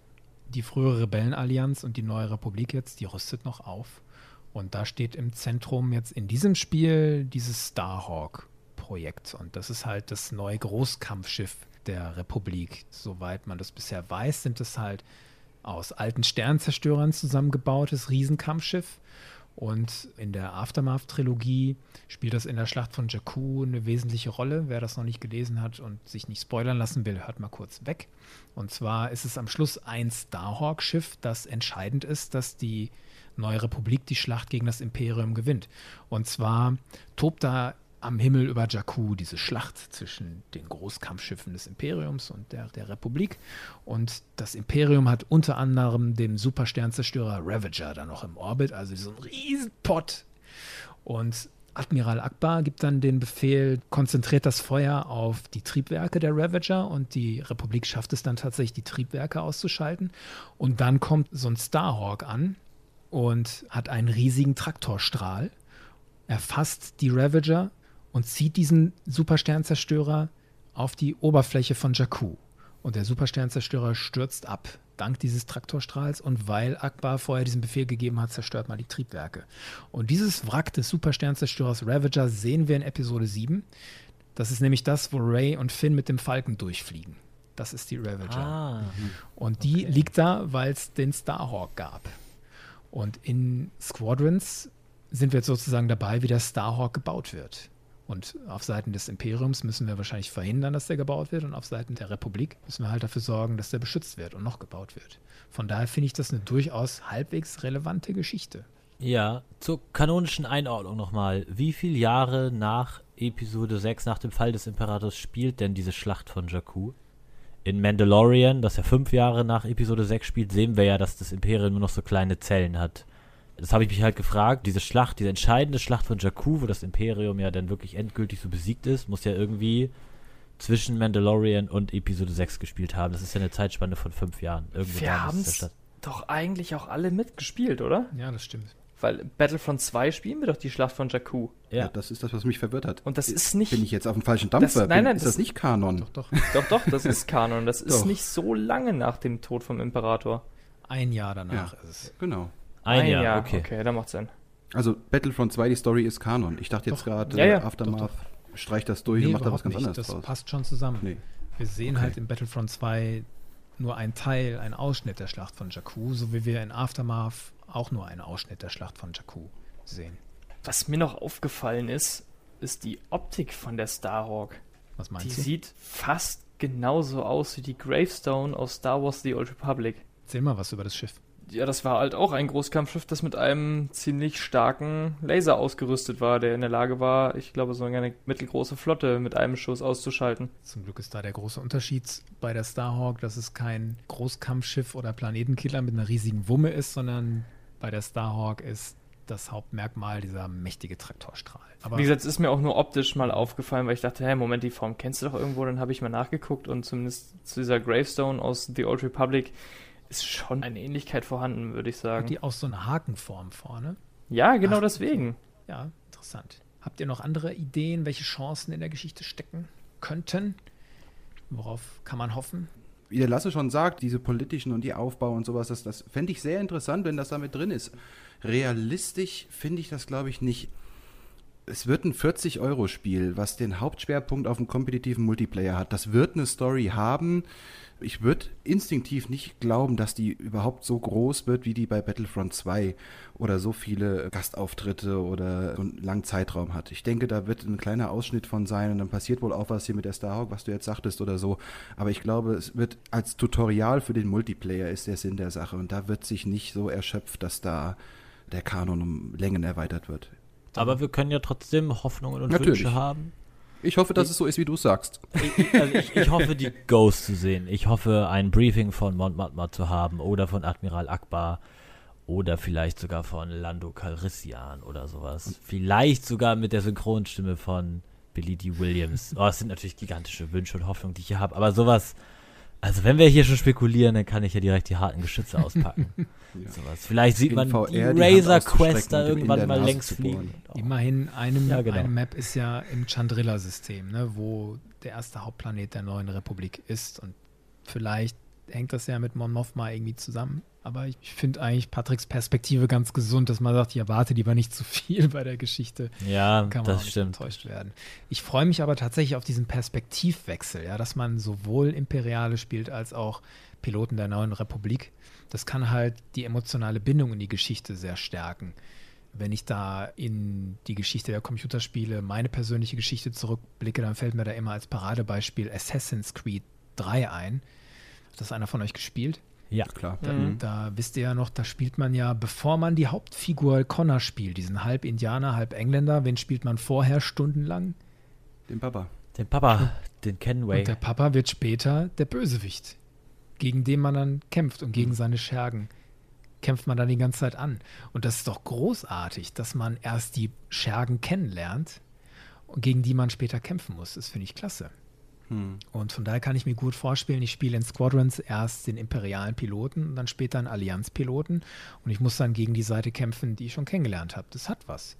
die frühere Rebellenallianz und die neue Republik jetzt, die rüstet noch auf. Und da steht im Zentrum jetzt in diesem Spiel dieses Starhawk-Projekt. Und das ist halt das neue Großkampfschiff der Republik. Soweit man das bisher weiß, sind es halt aus alten Sternzerstörern zusammengebautes Riesenkampfschiff. Und in der Aftermath-Trilogie spielt das in der Schlacht von Jakku eine wesentliche Rolle. Wer das noch nicht gelesen hat und sich nicht spoilern lassen will, hört mal kurz weg. Und zwar ist es am Schluss ein Starhawk-Schiff, das entscheidend ist, dass die neue Republik die Schlacht gegen das Imperium gewinnt. Und zwar tobt da am Himmel über Jakku diese Schlacht zwischen den Großkampfschiffen des Imperiums und der, der Republik. Und das Imperium hat unter anderem den Supersternzerstörer Ravager da noch im Orbit, also so ein Riesenpott. Und Admiral Akbar gibt dann den Befehl, konzentriert das Feuer auf die Triebwerke der Ravager und die Republik schafft es dann tatsächlich, die Triebwerke auszuschalten. Und dann kommt so ein Starhawk an und hat einen riesigen Traktorstrahl, erfasst die Ravager und zieht diesen Supersternzerstörer auf die Oberfläche von Jakku. Und der Supersternzerstörer stürzt ab, dank dieses Traktorstrahls. Und weil Akbar vorher diesen Befehl gegeben hat, zerstört man die Triebwerke. Und dieses Wrack des Supersternzerstörers Ravager sehen wir in Episode 7. Das ist nämlich das, wo Ray und Finn mit dem Falken durchfliegen. Das ist die Ravager. Ah, Und die liegt da, weil es den Starhawk gab. Und in Squadrons sind wir jetzt sozusagen dabei, wie der Starhawk gebaut wird. Und auf Seiten des Imperiums müssen wir wahrscheinlich verhindern, dass der gebaut wird. Und auf Seiten der Republik müssen wir halt dafür sorgen, dass der beschützt wird und noch gebaut wird. Von daher finde ich das eine durchaus halbwegs relevante Geschichte. Ja, zur kanonischen Einordnung nochmal. Wie viele Jahre nach Episode 6, nach dem Fall des Imperators, spielt denn diese Schlacht von Jakku? In Mandalorian, das ja fünf Jahre nach Episode 6 spielt, sehen wir ja, dass das Imperium nur noch so kleine Zellen hat. Das habe ich mich halt gefragt. Diese Schlacht, diese entscheidende Schlacht von Jakku, wo das Imperium ja dann wirklich endgültig so besiegt ist, muss ja irgendwie zwischen Mandalorian und Episode 6 gespielt haben. Das ist ja eine Zeitspanne von fünf Jahren. Irgendwie Wir muss es doch eigentlich auch alle mitgespielt, oder? Ja, das stimmt. Weil Battlefront 2 spielen wir doch die Schlacht von Jakku. Ja. Ja. das ist das, was mich verwirrt hat. Und das ist nicht. Bin ich jetzt auf dem falschen Dampfer? Das- nein, nein, ist das- das nicht Kanon? Doch, doch. Doch, doch, das ist Kanon. Das ist Doch. nicht so lange nach dem Tod vom Imperator. Ein Jahr danach Ja. ist es. Genau. Ein, Jahr, okay. okay, da macht Sinn. Also Battlefront 2, die Story ist Kanon. Ich dachte jetzt Doch. gerade, Ja, ja. Aftermath streicht das durch Nee, und macht da was ganz nicht. anderes Das draus. passt schon zusammen. Nee. Wir sehen Okay. halt in Battlefront 2 nur einen Teil, einen Ausschnitt der Schlacht von Jakku, so wie wir in Aftermath auch nur einen Ausschnitt der Schlacht von Jakku sehen. Was mir noch aufgefallen ist, ist die Optik von der Starhawk. Was Die meinst du? sieht fast genauso aus wie die Gravestone aus Star Wars The Old Republic. Erzähl mal was über das Schiff. Ja, das war halt auch ein Großkampfschiff, das mit einem ziemlich starken Laser ausgerüstet war, der in der Lage war, ich glaube, so eine mittelgroße Flotte mit einem Schuss auszuschalten. Zum Glück ist da der große Unterschied bei der Starhawk, dass es kein Großkampfschiff oder Planetenkiller mit einer riesigen Wumme ist, sondern bei der Starhawk ist das Hauptmerkmal dieser mächtige Traktorstrahl. Aber Wie gesagt, es ist mir auch nur optisch mal aufgefallen, weil ich dachte, hey, Moment, die Form kennst du doch irgendwo, dann habe ich mal nachgeguckt und zumindest zu dieser Gravestone aus The Old Republic ist schon eine Ähnlichkeit vorhanden, würde ich hat sagen. die auch so eine Hakenform vorne. Ja, genau Ach, deswegen. Ja, interessant. Habt ihr noch andere Ideen, welche Chancen in der Geschichte stecken könnten? Worauf kann man hoffen? Wie der Lasse schon sagt, diese politischen und die Aufbau und sowas, das, das fände ich sehr interessant, wenn das damit drin ist. Realistisch finde ich das, glaube ich, nicht. Es wird ein 40-Euro-Spiel, was den Hauptschwerpunkt auf dem kompetitiven Multiplayer hat. Das wird eine Story haben. Ich würde instinktiv nicht glauben, dass die überhaupt so groß wird wie die bei Battlefront 2 oder so viele Gastauftritte oder so einen langen Zeitraum hat. Ich denke, da wird ein kleiner Ausschnitt von sein und dann passiert wohl auch was hier mit der Starhawk, was du jetzt sagtest oder so. Aber ich glaube, es wird als Tutorial für den Multiplayer ist der Sinn der Sache und da wird sich nicht so erschöpft, dass da der Kanon um Längen erweitert wird. Aber wir können ja trotzdem Hoffnungen und Natürlich. Wünsche haben. Ich hoffe, dass es so ist, wie du es sagst. Ich, also ich, ich hoffe, die Ghost zu sehen. Ich hoffe, ein Briefing von Mont Montmartre zu haben oder von Admiral Akbar oder vielleicht sogar von Lando Calrissian oder sowas. Vielleicht sogar mit der Synchronstimme von Billy D. Williams. Oh, das sind natürlich gigantische Wünsche und Hoffnungen, die ich hier habe. Aber sowas, also wenn wir hier schon spekulieren, dann kann ich ja direkt die harten Geschütze auspacken. Sowas. Vielleicht sieht In man VR die auszustrecken Quest da irgendwann mal längs fliegen. bohren. Immerhin, eine, Ja, genau. eine Map ist ja im Chandrilla-System, ne, wo der erste Hauptplanet der neuen Republik ist. Und vielleicht hängt das ja mit Mon Mothma irgendwie zusammen. Aber ich finde eigentlich Patricks Perspektive ganz gesund, dass man sagt, ich erwarte lieber nicht zu viel bei der Geschichte. Ja, Kann man auch das nicht stimmt. enttäuscht werden. Ich freue mich aber tatsächlich auf diesen Perspektivwechsel, ja, dass man sowohl Imperiale spielt als auch Piloten der neuen Republik. Das kann halt die emotionale Bindung in die Geschichte sehr stärken. Wenn ich da in die Geschichte der Computerspiele, meine persönliche Geschichte zurückblicke, dann fällt mir da immer als Paradebeispiel Assassin's Creed 3 ein. Hat das einer von euch gespielt? Ja. Klar. Da, Mhm. da wisst ihr ja noch, da spielt man ja, bevor man die Hauptfigur Connor spielt, diesen halb Indianer, halb Engländer, wen spielt man vorher stundenlang? Den Papa. Den Papa, den Kenway. Und der Papa wird später der Bösewicht, gegen den man dann kämpft und gegen seine Schergen kämpft man dann die ganze Zeit an. Und das ist doch großartig, dass man erst die Schergen kennenlernt, und gegen die man später kämpfen muss. Das finde ich klasse. Hm. Und von daher kann ich mir gut vorstellen, ich spiele in Squadrons erst den imperialen Piloten und dann später einen Allianzpiloten und ich muss dann gegen die Seite kämpfen, die ich schon kennengelernt habe. Das hat was.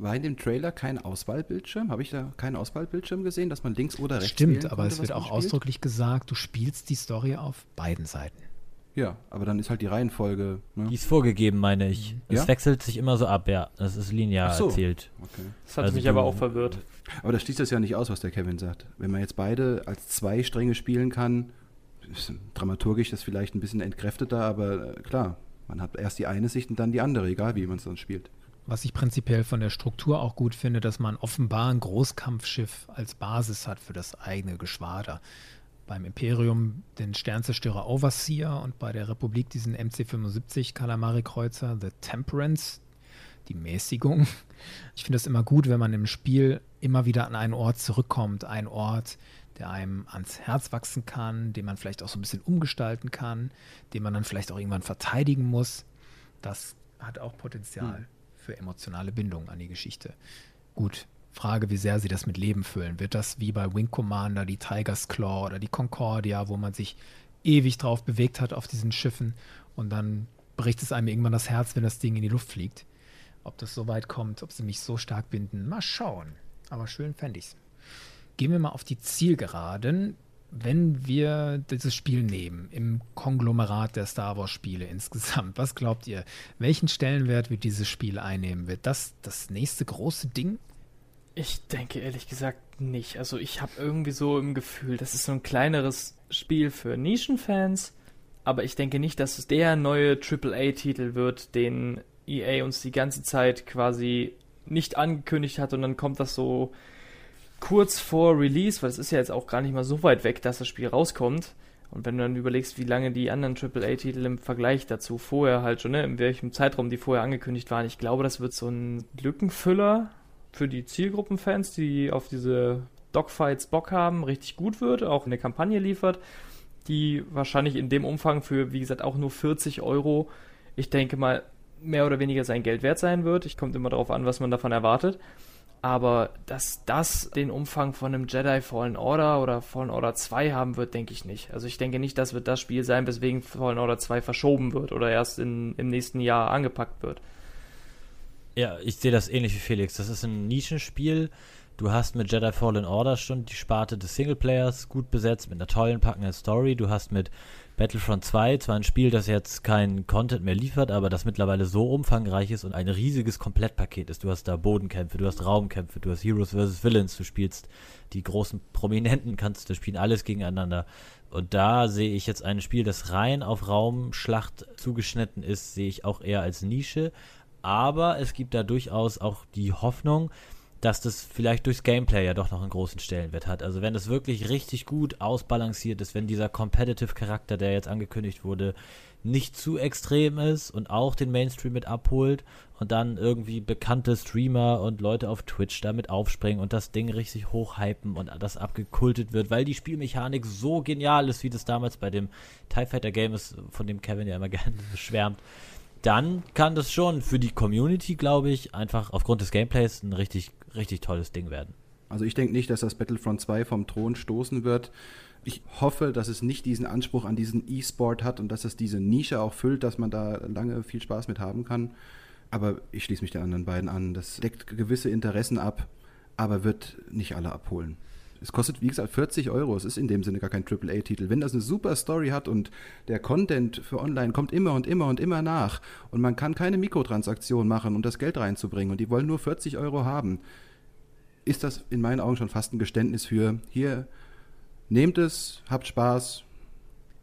War in dem Trailer kein Auswahlbildschirm? Habe ich da keinen Auswahlbildschirm gesehen, dass man links oder rechts Stimmt, aber konnte, es wird auch spielt? ausdrücklich gesagt, du spielst die Story auf beiden Seiten. Ja, aber dann ist halt die Reihenfolge. Ne? Die ist vorgegeben, meine ich. Es Ja? wechselt sich immer so ab, ja. Das ist linear so. erzählt. Okay. Das hat Also mich du- aber auch verwirrt. Aber das schließt das ja nicht aus, was der Kevin sagt. Wenn man jetzt beide als zwei Stränge spielen kann, ist dramaturgisch das vielleicht ein bisschen entkräfteter, aber äh, klar, man hat erst die eine Sicht und dann die andere, egal wie man es dann spielt. Was ich prinzipiell von der Struktur auch gut finde, dass man offenbar ein Großkampfschiff als Basis hat für das eigene Geschwader. Beim Imperium den Sternzerstörer Overseer und bei der Republik diesen MC-75 Kalamari-Kreuzer The Temperance, die Mäßigung. Ich finde es immer gut, wenn man im Spiel immer wieder an einen Ort zurückkommt, ein Ort, der einem ans Herz wachsen kann, den man vielleicht auch so ein bisschen umgestalten kann, den man dann vielleicht auch irgendwann verteidigen muss. Das hat auch Potenzial für emotionale Bindung an die Geschichte. Gut, Frage, wie sehr sie das mit Leben füllen. Wird das wie bei Wing Commander, die Tiger's Claw oder die Concordia, wo man sich ewig drauf bewegt hat auf diesen Schiffen und dann bricht es einem irgendwann das Herz, wenn das Ding in die Luft fliegt. Ob das so weit kommt, ob sie mich so stark binden, mal schauen. Aber schön fände ich's. Gehen wir mal auf die Zielgeraden. Wenn wir dieses Spiel nehmen, im Konglomerat der Star Wars-Spiele insgesamt, was glaubt ihr? Welchen Stellenwert wird dieses Spiel einnehmen? Wird das das nächste große Ding? Ich denke ehrlich gesagt nicht. Also ich habe irgendwie so im Gefühl, das ist so ein kleineres Spiel für Nischenfans, aber ich denke nicht, dass es der neue AAA-Titel wird, den EA uns die ganze Zeit quasi nicht angekündigt hat und dann kommt das so kurz vor Release, weil es ist ja jetzt auch gar nicht mal so weit weg, dass das Spiel rauskommt. Und wenn du dann überlegst, wie lange die anderen AAA-Titel im Vergleich dazu vorher halt schon, ne, in welchem Zeitraum die vorher angekündigt waren, ich glaube, das wird so ein Lückenfüller für die Zielgruppenfans, die auf diese Dogfights Bock haben, richtig gut wird, auch eine Kampagne liefert, die wahrscheinlich in dem Umfang für, wie gesagt, auch nur 40 Euro, ich denke mal, mehr oder weniger sein Geld wert sein wird. Ich kommt immer darauf an, was man davon erwartet. Aber dass das den Umfang von einem Jedi Fallen Order oder Fallen Order 2 haben wird, denke ich nicht. Also ich denke nicht, das wird das Spiel sein, weswegen Fallen Order 2 verschoben wird oder erst in, im nächsten Jahr angepackt wird. Ja, ich sehe das ähnlich wie Felix. Das ist ein Nischenspiel. Du hast mit Jedi Fallen Order schon die Sparte des Singleplayers gut besetzt, mit einer tollen, packenden Story. Du hast mit Battlefront 2 zwar ein Spiel, das jetzt kein Content mehr liefert, aber das mittlerweile so umfangreich ist und ein riesiges Komplettpaket ist. Du hast da Bodenkämpfe, du hast Raumkämpfe, du hast Heroes vs. Villains, du spielst die großen Prominenten, kannst du spielen, alles gegeneinander. Und da sehe ich jetzt ein Spiel, das rein auf Raumschlacht zugeschnitten ist, sehe ich auch eher als Nische. Aber es gibt da durchaus auch die Hoffnung, dass das vielleicht durchs Gameplay ja doch noch einen großen Stellenwert hat. Also wenn es wirklich richtig gut ausbalanciert ist, wenn dieser Competitive Charakter, der jetzt angekündigt wurde, nicht zu extrem ist und auch den Mainstream mit abholt und dann irgendwie bekannte Streamer und Leute auf Twitch damit aufspringen und das Ding richtig hochhypen und das abgekultet wird, weil die Spielmechanik so genial ist, wie das damals bei dem TIE Fighter Game ist, von dem Kevin ja immer gerne schwärmt dann kann das schon für die Community, glaube ich, einfach aufgrund des Gameplays ein richtig, richtig tolles Ding werden. Also ich denke nicht, dass das Battlefront 2 vom Thron stoßen wird. Ich hoffe, dass es nicht diesen Anspruch an diesen E-Sport hat und dass es diese Nische auch füllt, dass man da lange viel Spaß mit haben kann. Aber ich schließe mich den anderen beiden an. Das deckt gewisse Interessen ab, aber wird nicht alle abholen. Es kostet, wie gesagt, 40 Euro. Es ist in dem Sinne gar kein AAA-Titel. Wenn das eine super Story hat und der Content für online kommt immer und immer und immer nach und man kann keine Mikrotransaktion machen, um das Geld reinzubringen und die wollen nur 40 Euro haben, ist das in meinen Augen schon fast ein Geständnis für hier, nehmt es, habt Spaß.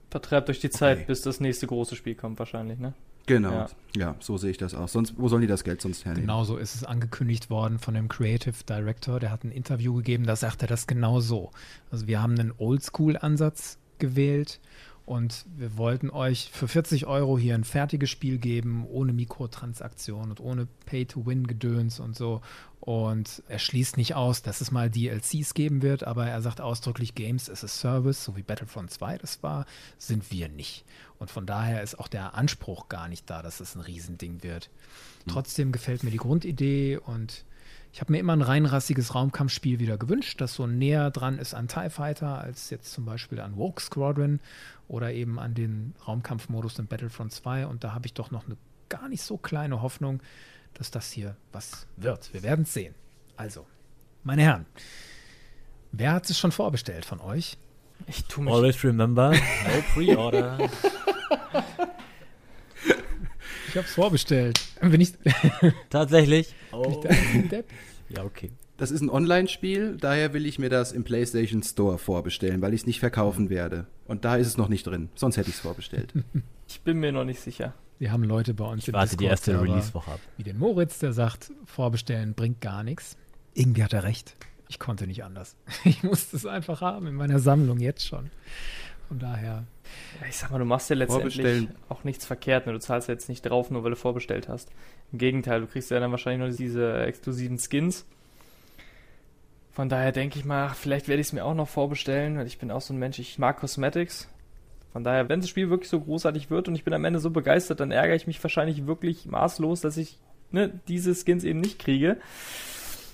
Vertreibt euch die Zeit, okay. bis das nächste große Spiel kommt wahrscheinlich, ne? Genau, ja. ja. so sehe ich das auch. Sonst, wo sollen die das Geld sonst hernehmen? Genau so ist es angekündigt worden von dem Creative Director. Der hat ein Interview gegeben, da sagt er das genau so. Also wir haben einen Oldschool-Ansatz gewählt und wir wollten euch für 40 Euro hier ein fertiges Spiel geben, ohne Mikrotransaktion und ohne Pay-to-Win-Gedöns und so. Und er schließt nicht aus, dass es mal DLCs geben wird, aber er sagt ausdrücklich, Games as a Service, so wie Battlefront 2 das war, sind wir nicht. Und von daher ist auch der Anspruch gar nicht da, dass es ein Riesending wird. Mhm. Trotzdem gefällt mir die Grundidee und ich habe mir immer ein reinrassiges Raumkampfspiel wieder gewünscht, das so näher dran ist an TIE Fighter als jetzt zum Beispiel an Woke Squadron oder eben an den Raumkampfmodus in Battlefront 2. Und da habe ich doch noch eine gar nicht so kleine Hoffnung, dass das hier was wird. Wir werden es sehen. Also, meine Herren, wer hat es schon vorbestellt von euch? Ich tue mich. Always remember, no pre-order. ich habe es vorbestellt. Bin ich Tatsächlich? Oh. ja, okay. Das ist ein Online-Spiel, daher will ich mir das im PlayStation Store vorbestellen, weil ich es nicht verkaufen werde. Und da ist es noch nicht drin. Sonst hätte ich es vorbestellt. Ich bin mir noch nicht sicher. Wir haben Leute bei uns ich im warte die erste Release-Woche ab. Wie den Moritz, der sagt, vorbestellen bringt gar nichts. Irgendwie hat er recht. Ich konnte nicht anders. Ich musste es einfach haben in meiner Sammlung jetzt schon. Von daher. Ja, ich sag mal, du machst ja letztendlich auch nichts verkehrt. Ne? Du zahlst jetzt nicht drauf, nur weil du vorbestellt hast. Im Gegenteil, du kriegst ja dann wahrscheinlich nur diese exklusiven Skins. Von daher denke ich mal, vielleicht werde ich es mir auch noch vorbestellen, weil ich bin auch so ein Mensch, ich mag Cosmetics. Von daher, wenn das Spiel wirklich so großartig wird und ich bin am Ende so begeistert, dann ärgere ich mich wahrscheinlich wirklich maßlos, dass ich ne, diese Skins eben nicht kriege.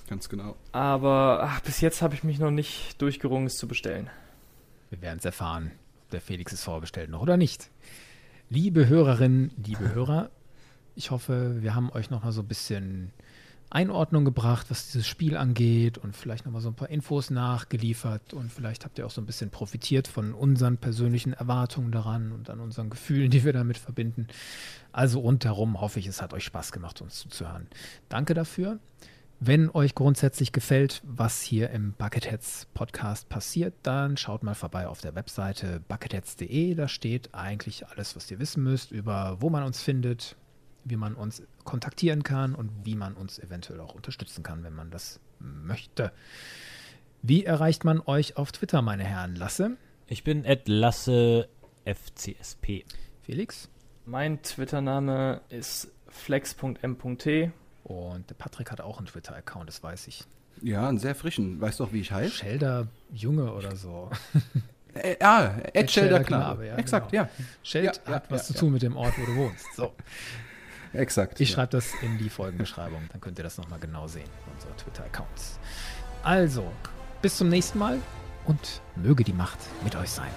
Ganz genau. Aber ach, bis jetzt habe ich mich noch nicht durchgerungen, es zu bestellen. Wir werden es erfahren, ob der Felix es vorbestellt noch oder nicht. Liebe Hörerinnen, liebe Hörer, ich hoffe, wir haben euch noch mal so ein bisschen Einordnung gebracht, was dieses Spiel angeht und vielleicht noch mal so ein paar Infos nachgeliefert und vielleicht habt ihr auch so ein bisschen profitiert von unseren persönlichen Erwartungen daran und an unseren Gefühlen, die wir damit verbinden. Also rundherum hoffe ich, es hat euch Spaß gemacht, uns zuzuhören. Danke dafür. Wenn euch grundsätzlich gefällt, was hier im Bucketheads Podcast passiert, dann schaut mal vorbei auf der Webseite bucketheads.de. Da steht eigentlich alles, was ihr wissen müsst über wo man uns findet, wie man uns kontaktieren kann und wie man uns eventuell auch unterstützen kann, wenn man das möchte. Wie erreicht man euch auf Twitter, meine Herren? Lasse? Ich bin Lasse FCSP. Felix? Mein Twitter-Name ist flex.m.t. Und der Patrick hat auch einen Twitter-Account, das weiß ich. Ja, einen sehr frischen. Weißt du auch, wie ich heiße? Shelder Junge oder so. Äh, ah, Ed Shelder Shelder Knabe. Knabe, ja, Exakt, genau. ja. Sheld Ja, hat ja, was ja, zu tun mit dem Ort, wo du wohnst. So, Exakt. ich ja. schreibe das in die Folgenbeschreibung, dann könnt ihr das nochmal genau sehen, unsere Twitter-Accounts. Also, bis zum nächsten Mal und möge die Macht mit euch sein.